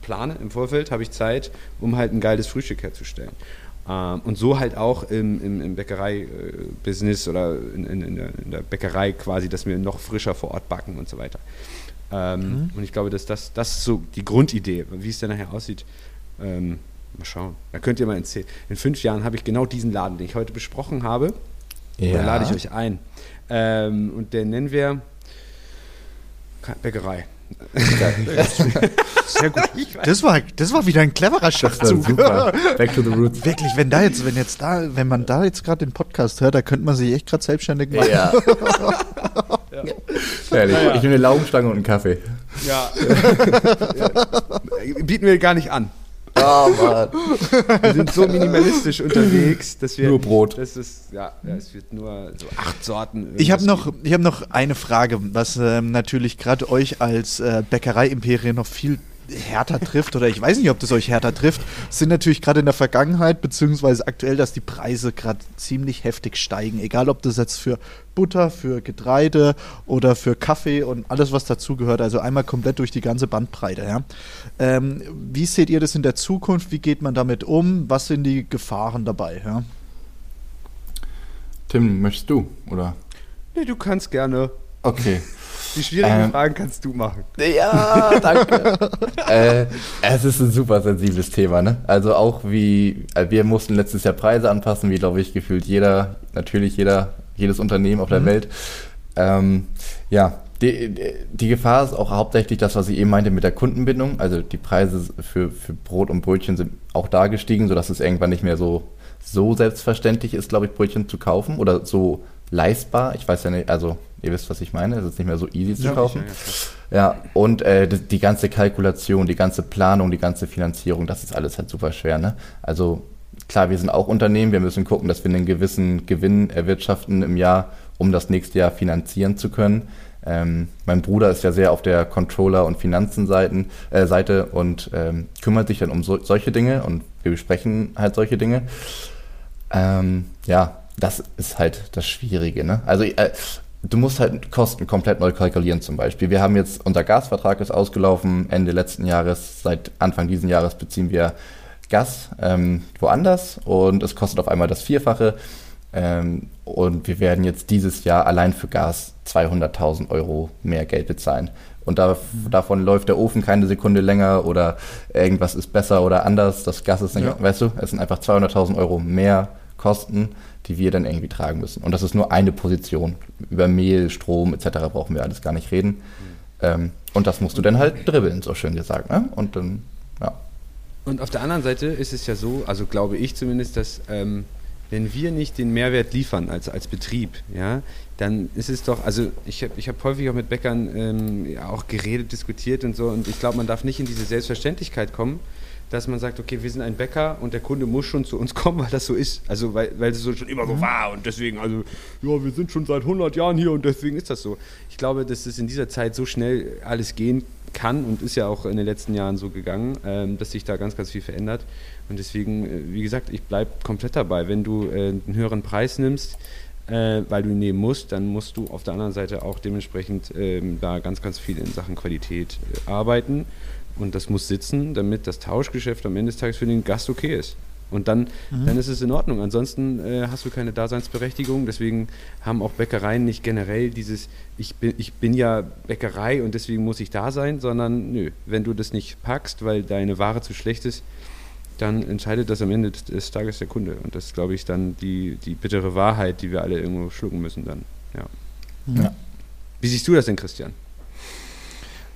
plane im Vorfeld, habe ich Zeit, um halt ein geiles Frühstück herzustellen. Ähm, und so halt auch im, im, im Bäckerei-Business oder in, in, in, der, Bäckerei quasi, dass wir noch frischer vor Ort backen und so weiter. Ähm, mhm. Und ich glaube, dass das, das ist so die Grundidee. Wie es dann nachher aussieht, ähm, mal schauen. Da könnt ihr mal erzählen. In fünf Jahren habe ich genau diesen Laden, den ich heute besprochen habe. Ja. Da lade ich euch ein. Ähm, und den nennen wir Bäckerei. Sehr gut. [LAUGHS] Das war, das war wieder ein cleverer Schachzug. Super. Back to the roots. Wirklich, wenn da jetzt, wenn jetzt da, wenn man da jetzt gerade den Podcast hört, da könnte man sich echt gerade selbstständig machen. Ja. [LAUGHS] ja. Ehrlich, ja. Ich nehme eine Laugenstange und einen Kaffee. Ja. [LAUGHS] ja. Bieten wir gar nicht an. Oh, Mann. Wir sind so minimalistisch unterwegs, dass wir. Nur Brot. Das ist, ja, es wird nur so acht Sorten. Ich habe noch, hab noch eine Frage, was ähm, natürlich gerade euch als äh, Bäckerei-Imperium noch viel härter trifft oder ich weiß nicht, ob das euch härter trifft, sind natürlich gerade in der Vergangenheit beziehungsweise aktuell, dass die Preise gerade ziemlich heftig steigen. Egal, ob das jetzt für Butter, für Getreide oder für Kaffee und alles, was dazugehört. Also einmal komplett durch die ganze Bandbreite. Ja. Ähm, wie seht ihr das in der Zukunft? Wie geht man damit um? Was sind die Gefahren dabei? Ja? Tim, möchtest du, oder? Nee, du kannst gerne. Okay. Die schwierigen Ähm. Fragen kannst du machen. Ja, danke. [LAUGHS] äh, es ist ein super sensibles Thema, ne? Also auch wie, äh, wir mussten letztes Jahr Preise anpassen, wie glaube ich gefühlt jeder, natürlich jeder, jedes Unternehmen auf der Welt. Ähm, ja, die, die- die Gefahr ist auch hauptsächlich das, was ich eben meinte mit der Kundenbindung. Also die Preise für, für Brot und Brötchen sind auch da gestiegen, sodass es irgendwann nicht mehr so, so selbstverständlich ist, glaube ich, Brötchen zu kaufen oder so leistbar. Ich weiß ja nicht, also ihr wisst, was ich meine. Es ist nicht mehr so easy zu kaufen. Ja, und äh, die, die ganze Kalkulation, die ganze Planung, die ganze Finanzierung, das ist alles halt super schwer. Ne? Also klar, wir sind auch Unternehmen, wir müssen gucken, dass wir einen gewissen Gewinn erwirtschaften im Jahr, um das nächste Jahr finanzieren zu können. Ähm, mein Bruder ist ja sehr auf der Controller- und Finanzenseiten äh, Seite und ähm, kümmert sich dann um so, solche Dinge und wir besprechen halt solche Dinge. Ähm, ja, das ist halt das Schwierige. Ne? Also äh, du musst halt Kosten komplett neu kalkulieren zum Beispiel. Wir haben jetzt, unser Gasvertrag ist ausgelaufen Ende letzten Jahres. Seit Anfang diesen Jahres beziehen wir Gas ähm, woanders und es kostet auf einmal das Vierfache. Ähm, und wir werden jetzt dieses Jahr allein für Gas 200.000 Euro mehr Geld bezahlen. Und da, davon läuft der Ofen keine Sekunde länger oder irgendwas ist besser oder anders. Das Gas ist nicht, Ja. weißt du, es sind einfach 200.000 Euro mehr Kosten, die wir dann irgendwie tragen müssen. Und das ist nur eine Position. Über Mehl, Strom etc. brauchen wir alles gar nicht reden. Ähm, und das musst du dann halt dribbeln, so schön gesagt. Ne? Und dann, ja. Und auf der anderen Seite ist es ja so, also glaube ich zumindest, dass ähm, wenn wir nicht den Mehrwert liefern als, als Betrieb, ja, dann ist es doch, also ich habe ich hab häufig auch mit Bäckern ähm, ja, auch geredet, diskutiert und so und ich glaube, man darf nicht in diese Selbstverständlichkeit kommen, dass man sagt, okay, wir sind ein Bäcker und der Kunde muss schon zu uns [LAUGHS] kommen, weil das so ist. Also weil, weil es so schon immer so war und deswegen, also ja, wir sind schon seit 100 Jahren hier und deswegen ist das so. Ich glaube, dass es in dieser Zeit so schnell alles gehen kann und ist ja auch in den letzten Jahren so gegangen, ähm, dass sich da ganz, ganz viel verändert. Und deswegen, äh, wie gesagt, ich bleibe komplett dabei. Wenn du äh, einen höheren Preis nimmst, äh, weil du ihn nehmen musst, dann musst du auf der anderen Seite auch dementsprechend ähm, da ganz, ganz viel in Sachen Qualität äh, arbeiten. Und das muss sitzen, damit das Tauschgeschäft am Ende des Tages für den Gast okay ist. Und dann, dann ist es in Ordnung. Ansonsten äh, hast du keine Daseinsberechtigung. Deswegen haben auch Bäckereien nicht generell dieses, ich bin, ich bin ja Bäckerei und deswegen muss ich da sein, sondern nö, wenn du das nicht packst, weil deine Ware zu schlecht ist, dann entscheidet das am Ende des, des Tages der Kunde. Und das ist, glaube ich, dann die, die bittere Wahrheit, die wir alle irgendwo schlucken müssen dann. Ja. Ja. Wie siehst du das denn, Christian?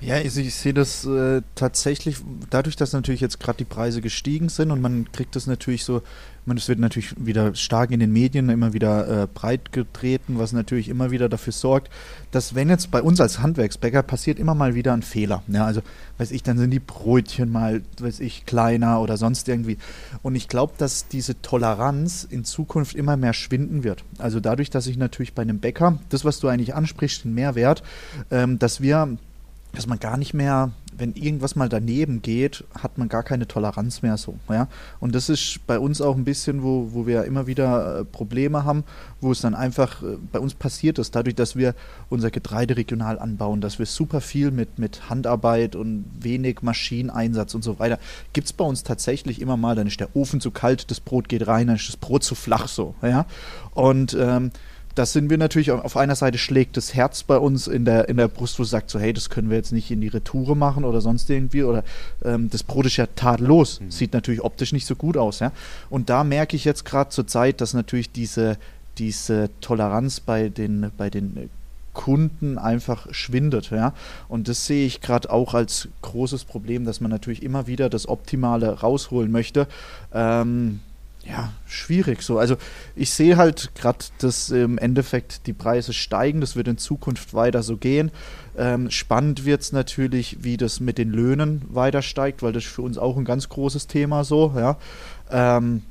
Ja, also ich sehe das äh, tatsächlich, dadurch, dass natürlich jetzt gerade die Preise gestiegen sind und man kriegt das natürlich so, man, es wird natürlich wieder stark in den Medien immer wieder äh, breit getreten, was natürlich immer wieder dafür sorgt, dass wenn jetzt bei uns als Handwerksbäcker passiert immer mal wieder ein Fehler, ja, also weiß ich, dann sind die Brötchen mal, weiß ich, kleiner oder sonst irgendwie. Und ich glaube, dass diese Toleranz in Zukunft immer mehr schwinden wird. Also dadurch, dass ich natürlich bei einem Bäcker, das, was du eigentlich ansprichst, den Mehrwert, ähm, dass wir dass man gar nicht mehr, wenn irgendwas mal daneben geht, hat man gar keine Toleranz mehr so. Ja? Und das ist bei uns auch ein bisschen, wo, wo wir immer wieder äh, Probleme haben, wo es dann einfach äh, bei uns passiert ist, dadurch, dass wir unser Getreide regional anbauen, dass wir super viel mit, mit Handarbeit und wenig Maschineneinsatz und so weiter, gibt es bei uns tatsächlich immer mal, dann ist der Ofen zu kalt, das Brot geht rein, dann ist das Brot zu flach so. Ja? Und ähm, das sind wir natürlich, auf einer Seite schlägt das Herz bei uns in der, in der Brust, wo es sagt so, hey, das können wir jetzt nicht in die Retoure machen oder sonst irgendwie oder ähm, das Brot ist ja tadellos, sieht natürlich optisch nicht so gut aus, ja. Und da merke ich jetzt gerade zur Zeit, dass natürlich diese, diese Toleranz bei den, bei den Kunden einfach schwindet, ja. Und das sehe ich gerade auch als großes Problem, dass man natürlich immer wieder das Optimale rausholen möchte. Ähm, ja, schwierig so. Also ich sehe halt gerade, dass im Endeffekt die Preise steigen. Das wird in Zukunft weiter so gehen. Ähm, spannend wird es natürlich, wie das mit den Löhnen weiter steigt, weil das für uns auch ein ganz großes Thema so, ja. Ähm,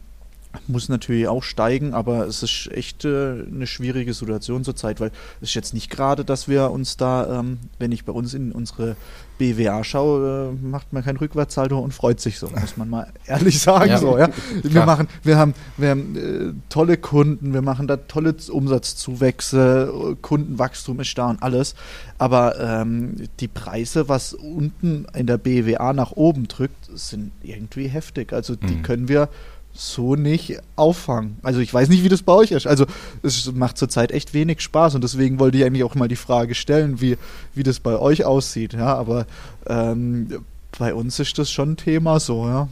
muss natürlich auch steigen, aber es ist echt äh, eine schwierige Situation zurzeit, weil es ist jetzt nicht gerade, dass wir uns da, ähm, wenn ich bei uns in unsere BWA schaue, äh, macht man kein Rückwärtssaldo und freut sich so, muss man mal [LAUGHS] ehrlich sagen. Ja. So, ja. Wir Klar. machen, wir haben, wir haben äh, tolle Kunden, wir machen da tolle Umsatzzuwächse, äh, Kundenwachstum ist da und alles, aber ähm, die Preise, was unten in der BWA nach oben drückt, sind irgendwie heftig. Also die Mhm. können wir so nicht auffangen. Also ich weiß nicht, wie das bei euch ist. Also es macht zurzeit echt wenig Spaß und deswegen wollte ich eigentlich auch mal die Frage stellen, wie, wie das bei euch aussieht. Ja, aber ähm, bei uns ist das schon ein Thema so, ja.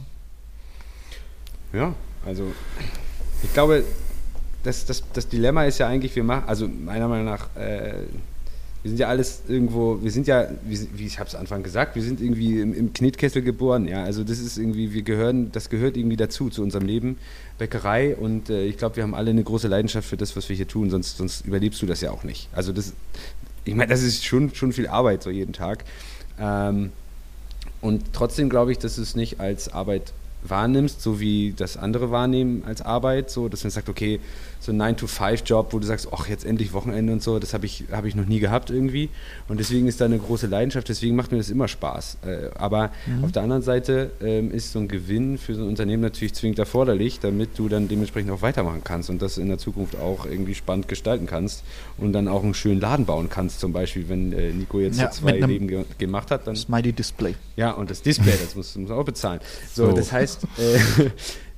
Ja, also ich glaube, das, das, das Dilemma ist ja eigentlich, wir machen, also meiner Meinung nach, äh, wir sind ja alles irgendwo, wir sind ja, wie, wie ich habe es Anfang gesagt, wir sind irgendwie im, im Knetkessel geboren, ja, also das ist irgendwie, wir gehören, das gehört irgendwie dazu, zu unserem Leben, Bäckerei und äh, ich glaube, wir haben alle eine große Leidenschaft für das, was wir hier tun, sonst, sonst überlebst du das ja auch nicht. Also das, ich meine, das ist schon, schon viel Arbeit so jeden Tag. Ähm, und trotzdem glaube ich, dass es nicht als Arbeit wahrnimmst, so wie das andere wahrnehmen als Arbeit, so dass man sagt, okay, so ein 9-to-5-Job, wo du sagst, ach, jetzt endlich Wochenende und so, das habe ich, hab ich noch nie gehabt irgendwie. Und deswegen ist da eine große Leidenschaft, deswegen macht mir das immer Spaß. Äh, aber Mhm. auf der anderen Seite ähm, ist so ein Gewinn für so ein Unternehmen natürlich zwingend erforderlich, damit du dann dementsprechend auch weitermachen kannst und das in der Zukunft auch irgendwie spannend gestalten kannst und dann auch einen schönen Laden bauen kannst, zum Beispiel, wenn äh, Nico jetzt Ja, so zwei Leben ge gemacht hat, dann Smiley Display. ja, und das Display, das muss, muss man auch bezahlen. [LAUGHS] So, So. das heißt, [LAUGHS] äh,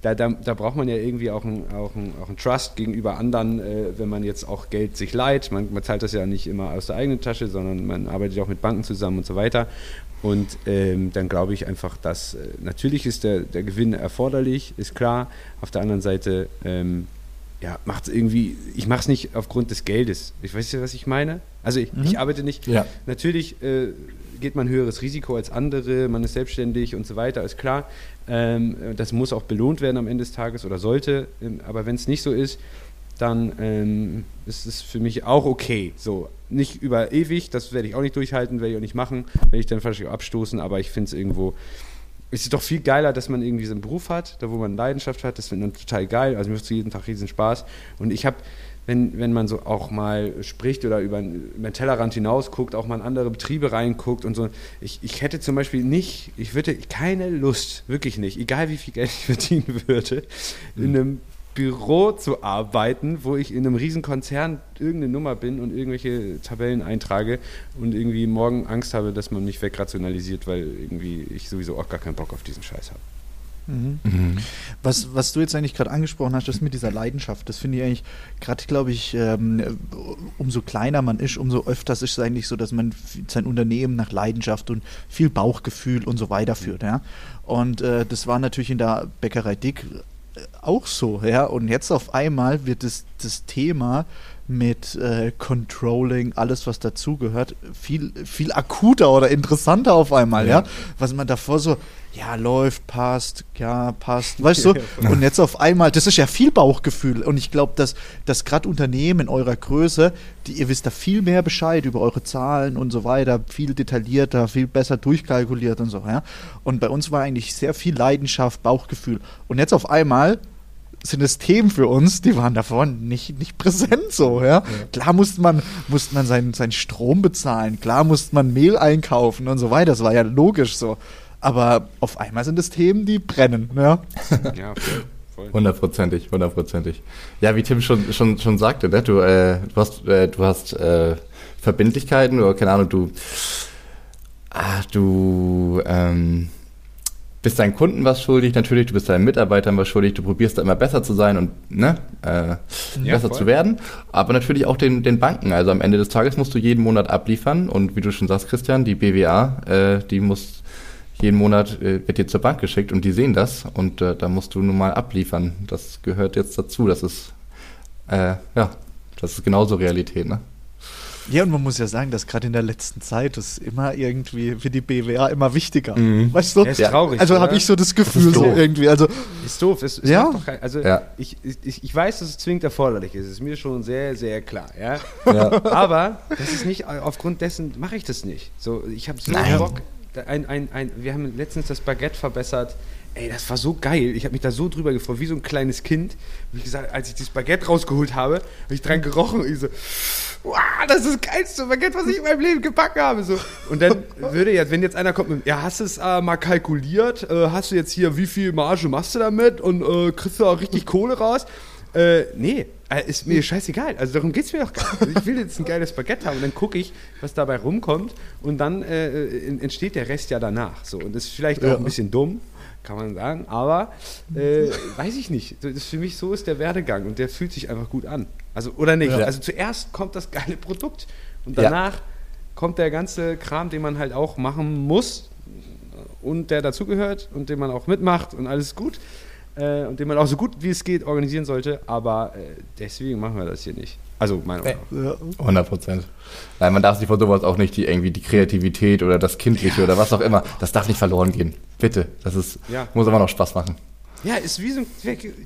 da, da, da braucht man ja irgendwie auch einen auch ein, auch ein Trust gegenüber anderen, äh, wenn man jetzt auch Geld sich leiht. Man, man zahlt das ja nicht immer aus der eigenen Tasche, sondern man arbeitet auch mit Banken zusammen und so weiter. Und ähm, dann glaube ich einfach, dass äh, natürlich ist der, der Gewinn erforderlich, ist klar. Auf der anderen Seite ähm, ja, macht es irgendwie, ich mache es nicht aufgrund des Geldes. Ich weiß ja, was ich meine. Also ich, ich arbeite nicht, Ja. natürlich äh, geht man höheres Risiko als andere, man ist selbstständig und so weiter, ist klar. Ähm, das muss auch belohnt werden am Ende des Tages oder sollte. Ähm, aber wenn es nicht so ist, dann ähm, ist es für mich auch okay. So, nicht über ewig, das werde ich auch nicht durchhalten, werde ich auch nicht machen, werde ich dann wahrscheinlich abstoßen, aber ich finde es irgendwo, es ist doch viel geiler, dass man irgendwie so einen Beruf hat, da wo man Leidenschaft hat, das finde ich total geil, also mir macht es jeden Tag riesen Spaß und ich habe, wenn, wenn man so auch mal spricht oder über, über den Tellerrand hinaus guckt, auch mal in andere Betriebe reinguckt und so, ich, ich hätte zum Beispiel nicht, ich würde keine Lust, wirklich nicht, egal wie viel Geld ich [LAUGHS] verdienen würde, in einem Büro zu arbeiten, wo ich in einem riesen Konzern irgendeine Nummer bin und irgendwelche Tabellen eintrage und irgendwie morgen Angst habe, dass man mich wegrationalisiert, weil irgendwie ich sowieso auch gar keinen Bock auf diesen Scheiß habe. Was, was du jetzt eigentlich gerade angesprochen hast, das mit dieser Leidenschaft, das finde ich eigentlich, gerade glaube ich, ähm, umso kleiner man ist, umso öfters ist es eigentlich so, dass man sein Unternehmen nach Leidenschaft und viel Bauchgefühl und so weiter führt. Ja? Und äh, das war natürlich in der Bäckerei Dick äh, auch so. Ja? Und jetzt auf einmal wird das, das Thema mit äh, Controlling, alles was dazugehört, viel, viel akuter oder interessanter auf einmal, ja. Was man davor so, ja, läuft, passt, ja, passt, [LAUGHS] weißt du? Und jetzt auf einmal, das ist ja viel Bauchgefühl. Und ich glaube, dass, dass gerade Unternehmen in eurer Größe, die ihr wisst da viel mehr Bescheid über eure Zahlen und so weiter, viel detaillierter, viel besser durchkalkuliert und so, ja. Und bei uns war eigentlich sehr viel Leidenschaft, Bauchgefühl. Und jetzt auf einmal sind es Themen für uns, die waren davor nicht, nicht präsent so, ja. Klar musste man, musste man seinen, seinen Strom bezahlen, klar musste man Mehl einkaufen und so weiter, das war ja logisch so. Aber auf einmal sind es Themen, die brennen, ja. Ja, [LAUGHS] voll. voll. Hundertprozentig, hundertprozentig. Ja, wie Tim schon, schon, schon sagte, ne? du, äh, du hast, äh, du hast äh, Verbindlichkeiten oder keine Ahnung, du, ah, du ähm, bist deinen Kunden was schuldig, natürlich, du bist deinen Mitarbeitern was schuldig, du probierst da immer besser zu sein und ne, äh, besser voll. zu werden, aber natürlich auch den, den Banken. Also am Ende des Tages musst du jeden Monat abliefern und wie du schon sagst, Christian, die BWA, äh, die muss jeden Monat äh, wird dir zur Bank geschickt und die sehen das und äh, da musst du nun mal abliefern. Das gehört jetzt dazu. Das ist äh, ja, das ist genauso Realität, ne? Ja, und man muss ja sagen, dass gerade in der letzten Zeit das immer irgendwie für die BWA immer wichtiger. Mhm. Weißt du? Ja, ist traurig, Also habe ich so das Gefühl so irgendwie. Also Ist doof. Es, es Ja. kein, also Ja. ich, ich, ich weiß, dass es zwingend erforderlich ist. Ist mir schon sehr, sehr klar. Ja? [LAUGHS] Ja. Aber das ist nicht, aufgrund dessen mache ich das nicht. So, ich habe so Nein. Bock. Ein, ein, ein, wir haben letztens das Baguette verbessert. Ey, das war so geil. Ich habe mich da so drüber gefreut, wie so ein kleines Kind. Wie gesagt, als ich das Baguette rausgeholt habe, habe ich dran gerochen und ich so, wow, das ist das geilste Baguette, was ich in meinem Leben gebacken habe. So. Und dann würde jetzt, wenn jetzt einer kommt mit, ja, hast du es äh, mal kalkuliert? Äh, hast du jetzt hier, wie viel Marge machst du damit? Und äh, kriegst du auch richtig Kohle raus? Äh, nee, äh, ist mir scheißegal. Also darum geht es mir doch gar nicht. Ich will jetzt ein geiles Baguette haben und dann gucke ich, was dabei rumkommt und dann äh, äh, entsteht der Rest ja danach. So. Und das ist vielleicht auch Ja. ein bisschen dumm, kann man sagen, aber äh, weiß ich nicht. Das ist für mich so ist der Werdegang und der fühlt sich einfach gut an. Also, oder nicht? Ja. Also zuerst kommt das geile Produkt und Ja. danach kommt der ganze Kram, den man halt auch machen muss und der dazugehört und den man auch mitmacht und alles gut äh, und den man auch so gut wie es geht organisieren sollte, aber äh, deswegen machen wir das hier nicht. Also meine Meinung. nach. Ja. 100 Prozent. Nein, man darf sich von sowas auch nicht die, irgendwie die Kreativität oder das Kindliche oder was auch immer, das darf nicht verloren gehen. Bitte. Das ist, Ja. muss aber noch Spaß machen. Ja, ist wie so ein,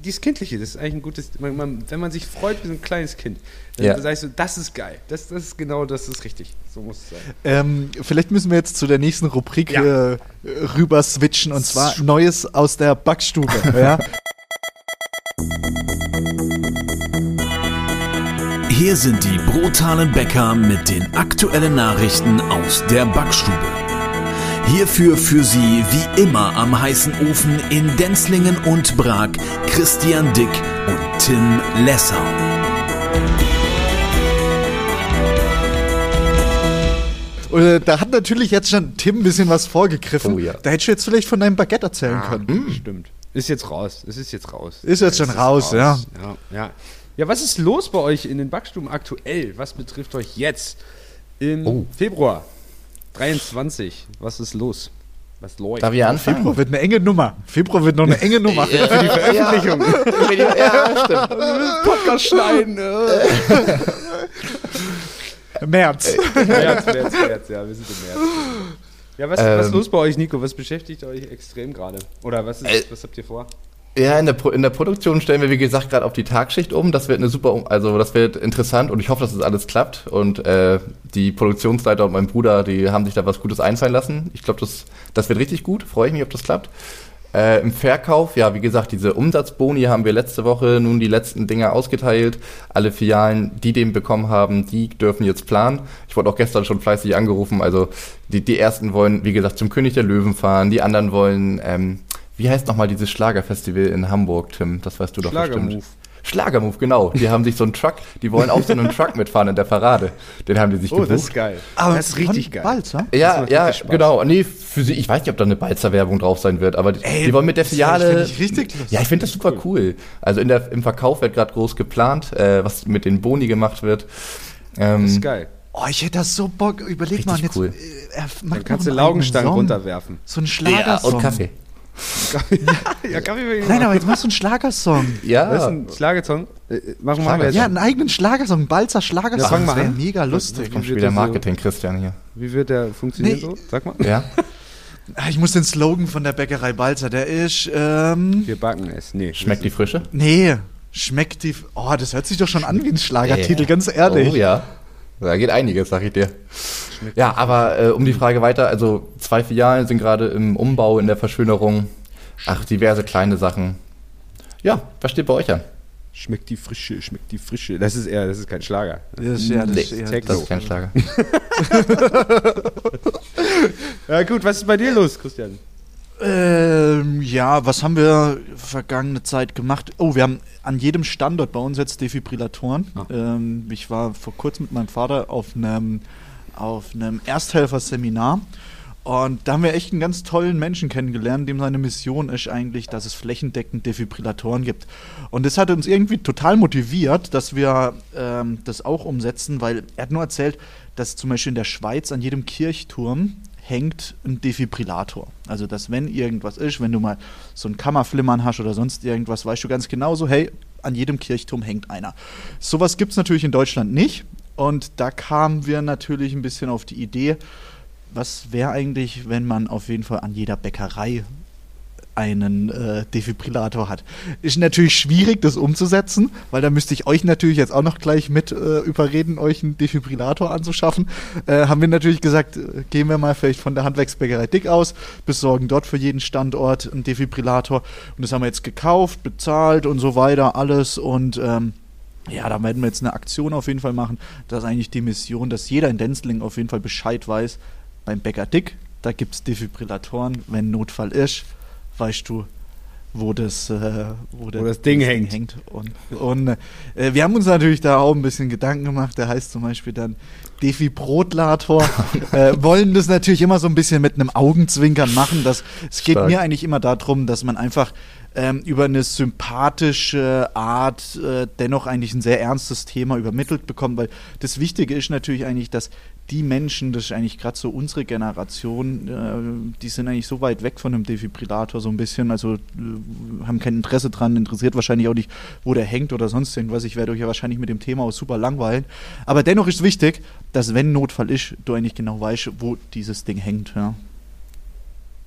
dieses Kindliche, das ist eigentlich ein gutes, man, man, wenn man sich freut wie so ein kleines Kind, dann Ja. sagst du, das ist geil, das, das ist genau, das ist richtig, so muss es sein. Ähm, vielleicht müssen wir jetzt zu der nächsten Rubrik Ja. äh, rüber switchen und zwar Neues aus der Backstube. [LAUGHS] ja? Hier sind die brutalen Bäcker mit den aktuellen Nachrichten aus der Backstube. Hierfür für Sie wie immer am heißen Ofen in Denzlingen und Prag Christian Dick und Tim Lessau. Und, äh, da hat natürlich jetzt schon Tim ein bisschen was vorgegriffen. Oh ja. Da hättest du jetzt vielleicht von deinem Baguette erzählen können. Stimmt. Ist jetzt raus, es ist jetzt raus. Ist jetzt schon Es raus, ja. ja. Ja, ja. was ist los bei euch in den Backstuben aktuell? Was betrifft euch jetzt im Oh. Februar 23? Was ist los? Was läuft? Darf ich anfangen? Februar wird eine enge Nummer. Februar wird noch eine enge Nummer. Ja, für die Veröffentlichung. Ja, ja stimmt. Podcast schneiden. März. März, März, März, ja, wir sind im März. Ja, was, was ist Ähm. los bei euch, Nico? Was beschäftigt euch extrem gerade? Oder was, ist, Äh. was habt ihr vor? Ja, in der, Pro in der Produktion stellen wir, wie gesagt, gerade auf die Tagschicht um. Das wird eine super, also das wird interessant und ich hoffe, dass das alles klappt. Und äh, die Produktionsleiter und mein Bruder, die haben sich da was Gutes einfallen lassen. Ich glaube, das, das wird richtig gut. Freue ich mich, ob das klappt. Äh, Im Verkauf, ja, wie gesagt, diese Umsatzboni haben wir letzte Woche nun die letzten Dinge ausgeteilt. Alle Filialen, die den bekommen haben, die dürfen jetzt planen. Ich wurde auch gestern schon fleißig angerufen. Also die, die ersten wollen, wie gesagt, zum König der Löwen fahren. Die anderen wollen, ähm, wie heißt nochmal dieses Schlagerfestival in Hamburg, Tim? Das weißt du doch Schlagermove. bestimmt. Schlagermove, genau. Die haben sich so einen Truck, die wollen auf so einem [LAUGHS] Truck mitfahren in der Parade. Den haben die sich Oh, gebucht. das ist geil. das ist richtig geil. Balzer? Ja, ja, genau. Nee, für sie, ich weiß nicht, ob da eine Balzer-Werbung drauf sein wird, aber die, Ey, die wollen mit der Filiale. ich richtig lustig. ja, ich finde das super cool. Also in der, im Verkauf wird gerade groß geplant, äh, was mit den Boni gemacht wird. Ähm, Das ist geil. Oh, ich hätte das so Bock. Überleg Richtig mal, jetzt, cool. äh, macht Dann kannst du einen Laugenstangen runterwerfen. So ein ja, Schlagersong. und Kaffee. Ja, Kaffee will ich Nein, aber jetzt machst du einen Schlagersong. Ja. Das ist ein Schlagersong. Äh, Machen wir jetzt. Ja, einen eigenen Schlagersong, einen Balzer Schlagersong. Ja, fang mal das wäre an. mega lustig. Kommt wieder der so- Marketing, Christian hier. Wie wird der funktionieren Nee. so? Sag mal. Ja. Ah, Ich muss den Slogan von der Bäckerei Balzer, der ist, ähm, Wir backen es. Nee. Schmeckt die Frische? nee, schmeckt die, oh, das hört sich doch schon an wie ein Schlagertitel, Ja. ganz ehrlich. Oh ja. Da geht einiges, sag ich dir. Ja, aber äh, um die Frage weiter, also zwei Filialen sind gerade im Umbau, in der Verschönerung. Ach, diverse kleine Sachen. Ja, was steht bei euch an? Schmeckt die Frische, schmeckt die Frische. Das ist eher, das ist kein Schlager. Das ist, ja, das Nee, ist eher Techno. Das ist kein Schlager. [LAUGHS] [LAUGHS] Ja gut, was ist bei dir los, Christian? Ähm, ja, was haben wir vergangene Zeit gemacht? Oh, wir haben an jedem Standort bei uns jetzt Defibrillatoren. Ah. Ähm, ich war vor kurzem mit meinem Vater auf einem, auf einem Ersthelferseminar und da haben wir echt einen ganz tollen Menschen kennengelernt, dem seine Mission ist eigentlich, dass es flächendeckend Defibrillatoren gibt. Und das hat uns irgendwie total motiviert, dass wir ähm, das auch umsetzen, weil er hat nur erzählt, dass zum Beispiel in der Schweiz an jedem Kirchturm hängt ein Defibrillator. Also, dass wenn irgendwas ist, wenn du mal so ein Kammerflimmern hast oder sonst irgendwas, weißt du ganz genau so, hey, an jedem Kirchturm hängt einer. Sowas gibt es natürlich in Deutschland nicht. Und da kamen wir natürlich ein bisschen auf die Idee, was wäre eigentlich, wenn man auf jeden Fall an jeder Bäckerei einen äh, Defibrillator hat. Ist natürlich schwierig, das umzusetzen, weil da müsste ich euch natürlich jetzt auch noch gleich mit äh, überreden, euch einen Defibrillator anzuschaffen. Äh, haben wir natürlich gesagt, äh, gehen wir mal vielleicht von der Handwerksbäckerei Dick aus, besorgen dort für jeden Standort einen Defibrillator. Und das haben wir jetzt gekauft, bezahlt und so weiter, alles. Und ähm, ja, da werden wir jetzt eine Aktion auf jeden Fall machen. Das ist eigentlich die Mission, dass jeder in Denzling auf jeden Fall Bescheid weiß. Beim Bäcker Dick, da gibt es Defibrillatoren. Wenn Notfall ist, weißt du, wo das, äh, wo, der- das Ding hängt. Und, und äh, wir haben uns natürlich da auch ein bisschen Gedanken gemacht. Der heißt zum Beispiel dann Defibrotlator. [LAUGHS] äh, wollen das natürlich immer so ein bisschen mit einem Augenzwinkern machen. Das, es geht Stark. mir eigentlich immer darum, dass man einfach ähm, über eine sympathische Art äh, dennoch eigentlich ein sehr ernstes Thema übermittelt bekommt, weil das Wichtige ist natürlich eigentlich, dass die Menschen, das ist eigentlich gerade so unsere Generation, äh, die sind eigentlich so weit weg von einem Defibrillator so ein bisschen, also äh, haben kein Interesse dran, interessiert wahrscheinlich auch nicht, wo der hängt oder sonst irgendwas. Ich werde euch ja wahrscheinlich mit dem Thema auch super langweilen. Aber dennoch ist wichtig, dass wenn Notfall ist, du eigentlich genau weißt, wo dieses Ding hängt. Ja,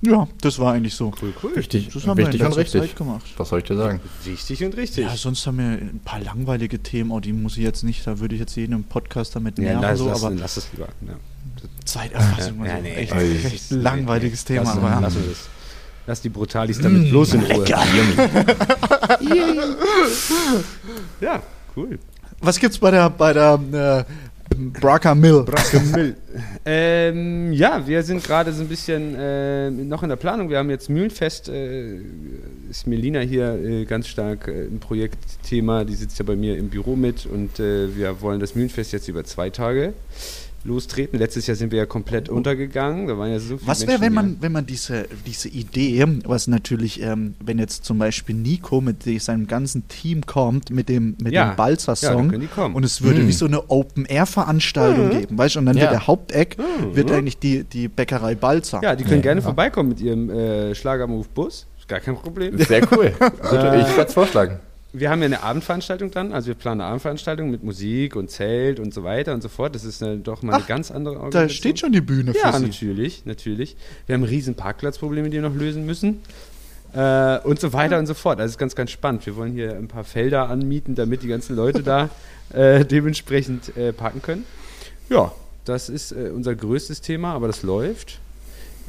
ja das war eigentlich so. Cool, cool. Richtig, Das haben wir in wichtig und richtig. Zeit gemacht. Was soll ich dir sagen? Wichtig und richtig. Ja, sonst haben wir ein paar langweilige Themen, oh, die muss ich jetzt nicht, da würde ich jetzt jeden im Podcast damit Ja, nerven, lass, so, lass, aber lass es lieber. Ja. Zeiterfassung, Ja, also nee, echt, ey. echt ein langweiliges Thema. Lass, aber ja. lass das. Lass die Brutalis damit bloß in Ruhe. [LAUGHS] Ja, cool. Was gibt's bei der, bei der äh, Braca Mill? ähm, ja, wir sind gerade so ein bisschen äh, noch in der Planung. Wir haben jetzt Mühlenfest, äh, ist Melina hier äh, ganz stark äh, ein Projektthema. Die sitzt ja bei mir im Büro mit und äh, wir wollen das Mühlenfest jetzt über zwei Tage lostreten. Letztes Jahr sind wir ja komplett untergegangen. Da waren ja so viele Was wäre, wenn man, wenn man diese, diese Idee, was natürlich, ähm, wenn jetzt zum Beispiel Nico mit seinem ganzen Team kommt, mit dem, mit Ja. dem Ja, Balzer-Song kommen. und es würde Mhm. wie so eine Open-Air-Veranstaltung geben, weißt du, und dann Ja. wird der Haupteck, wird eigentlich die, die Bäckerei Balzer. Ja, die können Ja. gerne vorbeikommen mit ihrem äh, Schlagermove-Bus. Ist gar kein Problem. Sehr cool. [LAUGHS] ich werde es vorschlagen. Wir haben ja eine Abendveranstaltung dann, also wir planen eine Abendveranstaltung mit Musik und Zelt und so weiter und so fort. Das ist eine, doch mal eine Ach, ganz andere Da Organisation. steht schon die Bühne für Ja, sie. natürlich, natürlich. Wir haben riesen Parkplatzprobleme, die wir noch lösen müssen. Äh, und so weiter und so fort. Also es ist ganz, ganz spannend. Wir wollen hier ein paar Felder anmieten, damit die ganzen Leute da äh, dementsprechend äh, parken können. Ja, das ist äh, unser größtes Thema, aber das läuft.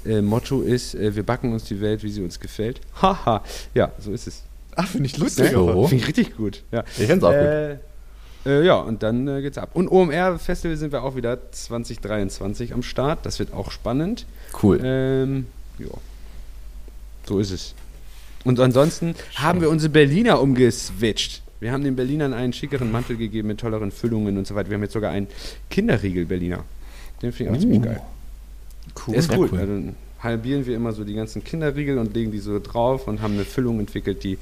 Äh, Motto ist, äh, wir backen uns die Welt, wie sie uns gefällt. [LAUGHS] Haha, ja, so ist es. Ach, finde ich lustig. So. Finde ich richtig gut. Ja. Ich finde es auch gut. Äh, äh, ja, und dann äh, geht's ab. Und OMR-Festival sind wir auch wieder 2023 am Start. Das wird auch spannend. Cool. Ähm, ja. So ist es. Und ansonsten haben wir unsere Berliner umgeswitcht. Wir haben den Berlinern einen schickeren Mantel gegeben mit tolleren Füllungen und so weiter. Wir haben jetzt sogar einen Kinderriegel-Berliner. Den finde ich auch ziemlich geil. Cool. Der ist cool. cool. Also dann halbieren wir immer so die ganzen Kinderriegel und legen die so drauf und haben eine Füllung entwickelt, die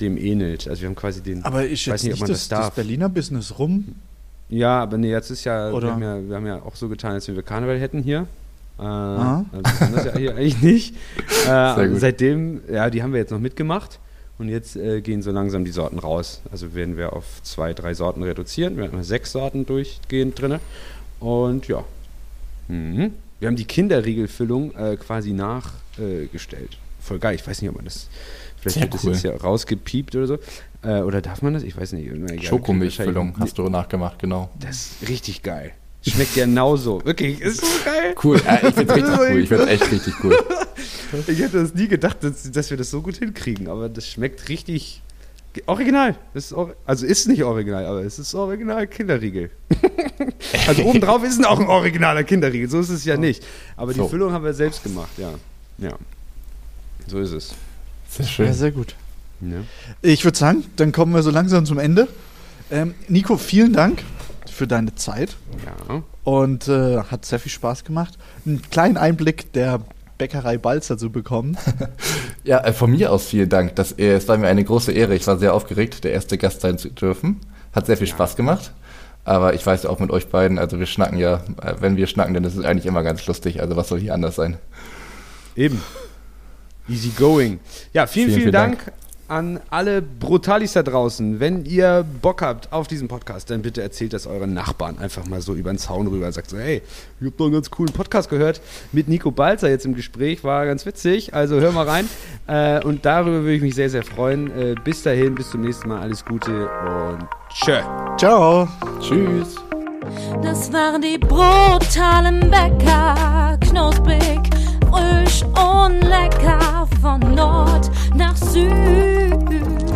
dem ähnelt. Also wir haben quasi den. Aber ist Ich jetzt weiß nicht, ob man das, das das, darf. Berliner Business rum? Ja, aber nee, jetzt ist ja, wir Oder- haben ja, wir haben ja auch so getan, als wenn wir Karneval hätten hier. Äh, Aha. also das ja hier [LAUGHS] eigentlich nicht. Äh, gut. seitdem, ja, die haben wir jetzt noch mitgemacht und jetzt äh, gehen so langsam die Sorten raus. Also werden wir auf zwei, drei Sorten reduzieren. Wir haben immer sechs Sorten durchgehend drin. Und ja. Mhm. Wir haben die Kinderriegelfüllung äh, quasi nachgestellt. Äh, gestellt. Voll geil. Ich weiß nicht, ob man das. Vielleicht Sehr wird das cool. jetzt hier rausgepiept oder so. Äh, oder darf man das? Ich weiß nicht. Egal. Schokomilchfüllung hast du nachgemacht, genau. das ist richtig geil. Schmeckt genauso. Wirklich, ist so geil. Cool. Äh, ich finde es richtig cool. Ich finde es echt richtig cool. [LAUGHS] Ich hätte das nie gedacht, dass, dass wir das so gut hinkriegen, aber das schmeckt richtig original. Das ist or also ist nicht original, aber es ist original Kinderriegel. [LAUGHS] also obendrauf ist es auch ein originaler Kinderriegel, so ist es ja nicht. Aber die So. Füllung haben wir selbst gemacht, ja. Ja. So ist es. Sehr Ja, schön. sehr gut. Ja. Ich würde sagen, dann kommen wir so langsam zum Ende. Ähm, Nico, vielen Dank für deine Zeit ja. und äh, hat sehr viel Spaß gemacht. Einen kleinen Einblick der Bäckerei Balzer zu bekommen. [LAUGHS] Ja, äh, von mir aus vielen Dank. Das, äh, es war mir eine große Ehre. Ich war sehr aufgeregt, der erste Gast sein zu dürfen. Hat sehr viel Spaß gemacht. Aber ich weiß ja auch mit euch beiden, also wir schnacken ja, äh, wenn wir schnacken, dann ist es eigentlich immer ganz lustig. Also was soll hier anders sein? Eben. Easy going. Ja, vielen, vielen, Vielen, vielen Dank, an alle Brutalis da draußen. Wenn ihr Bock habt auf diesen Podcast, dann bitte erzählt das euren Nachbarn einfach mal so über den Zaun rüber. Sagt so, hey, ich hab doch einen ganz coolen Podcast gehört mit Nico Balzer jetzt im Gespräch. War ganz witzig. Also hör mal rein. Äh, und darüber würde ich mich sehr, sehr freuen. Äh, bis dahin, bis zum nächsten Mal. Alles Gute und tschö. Ciao. Tschüss. Das waren die brutalen Bäcker, knusprig, frisch und lecker von Nord nach Süd.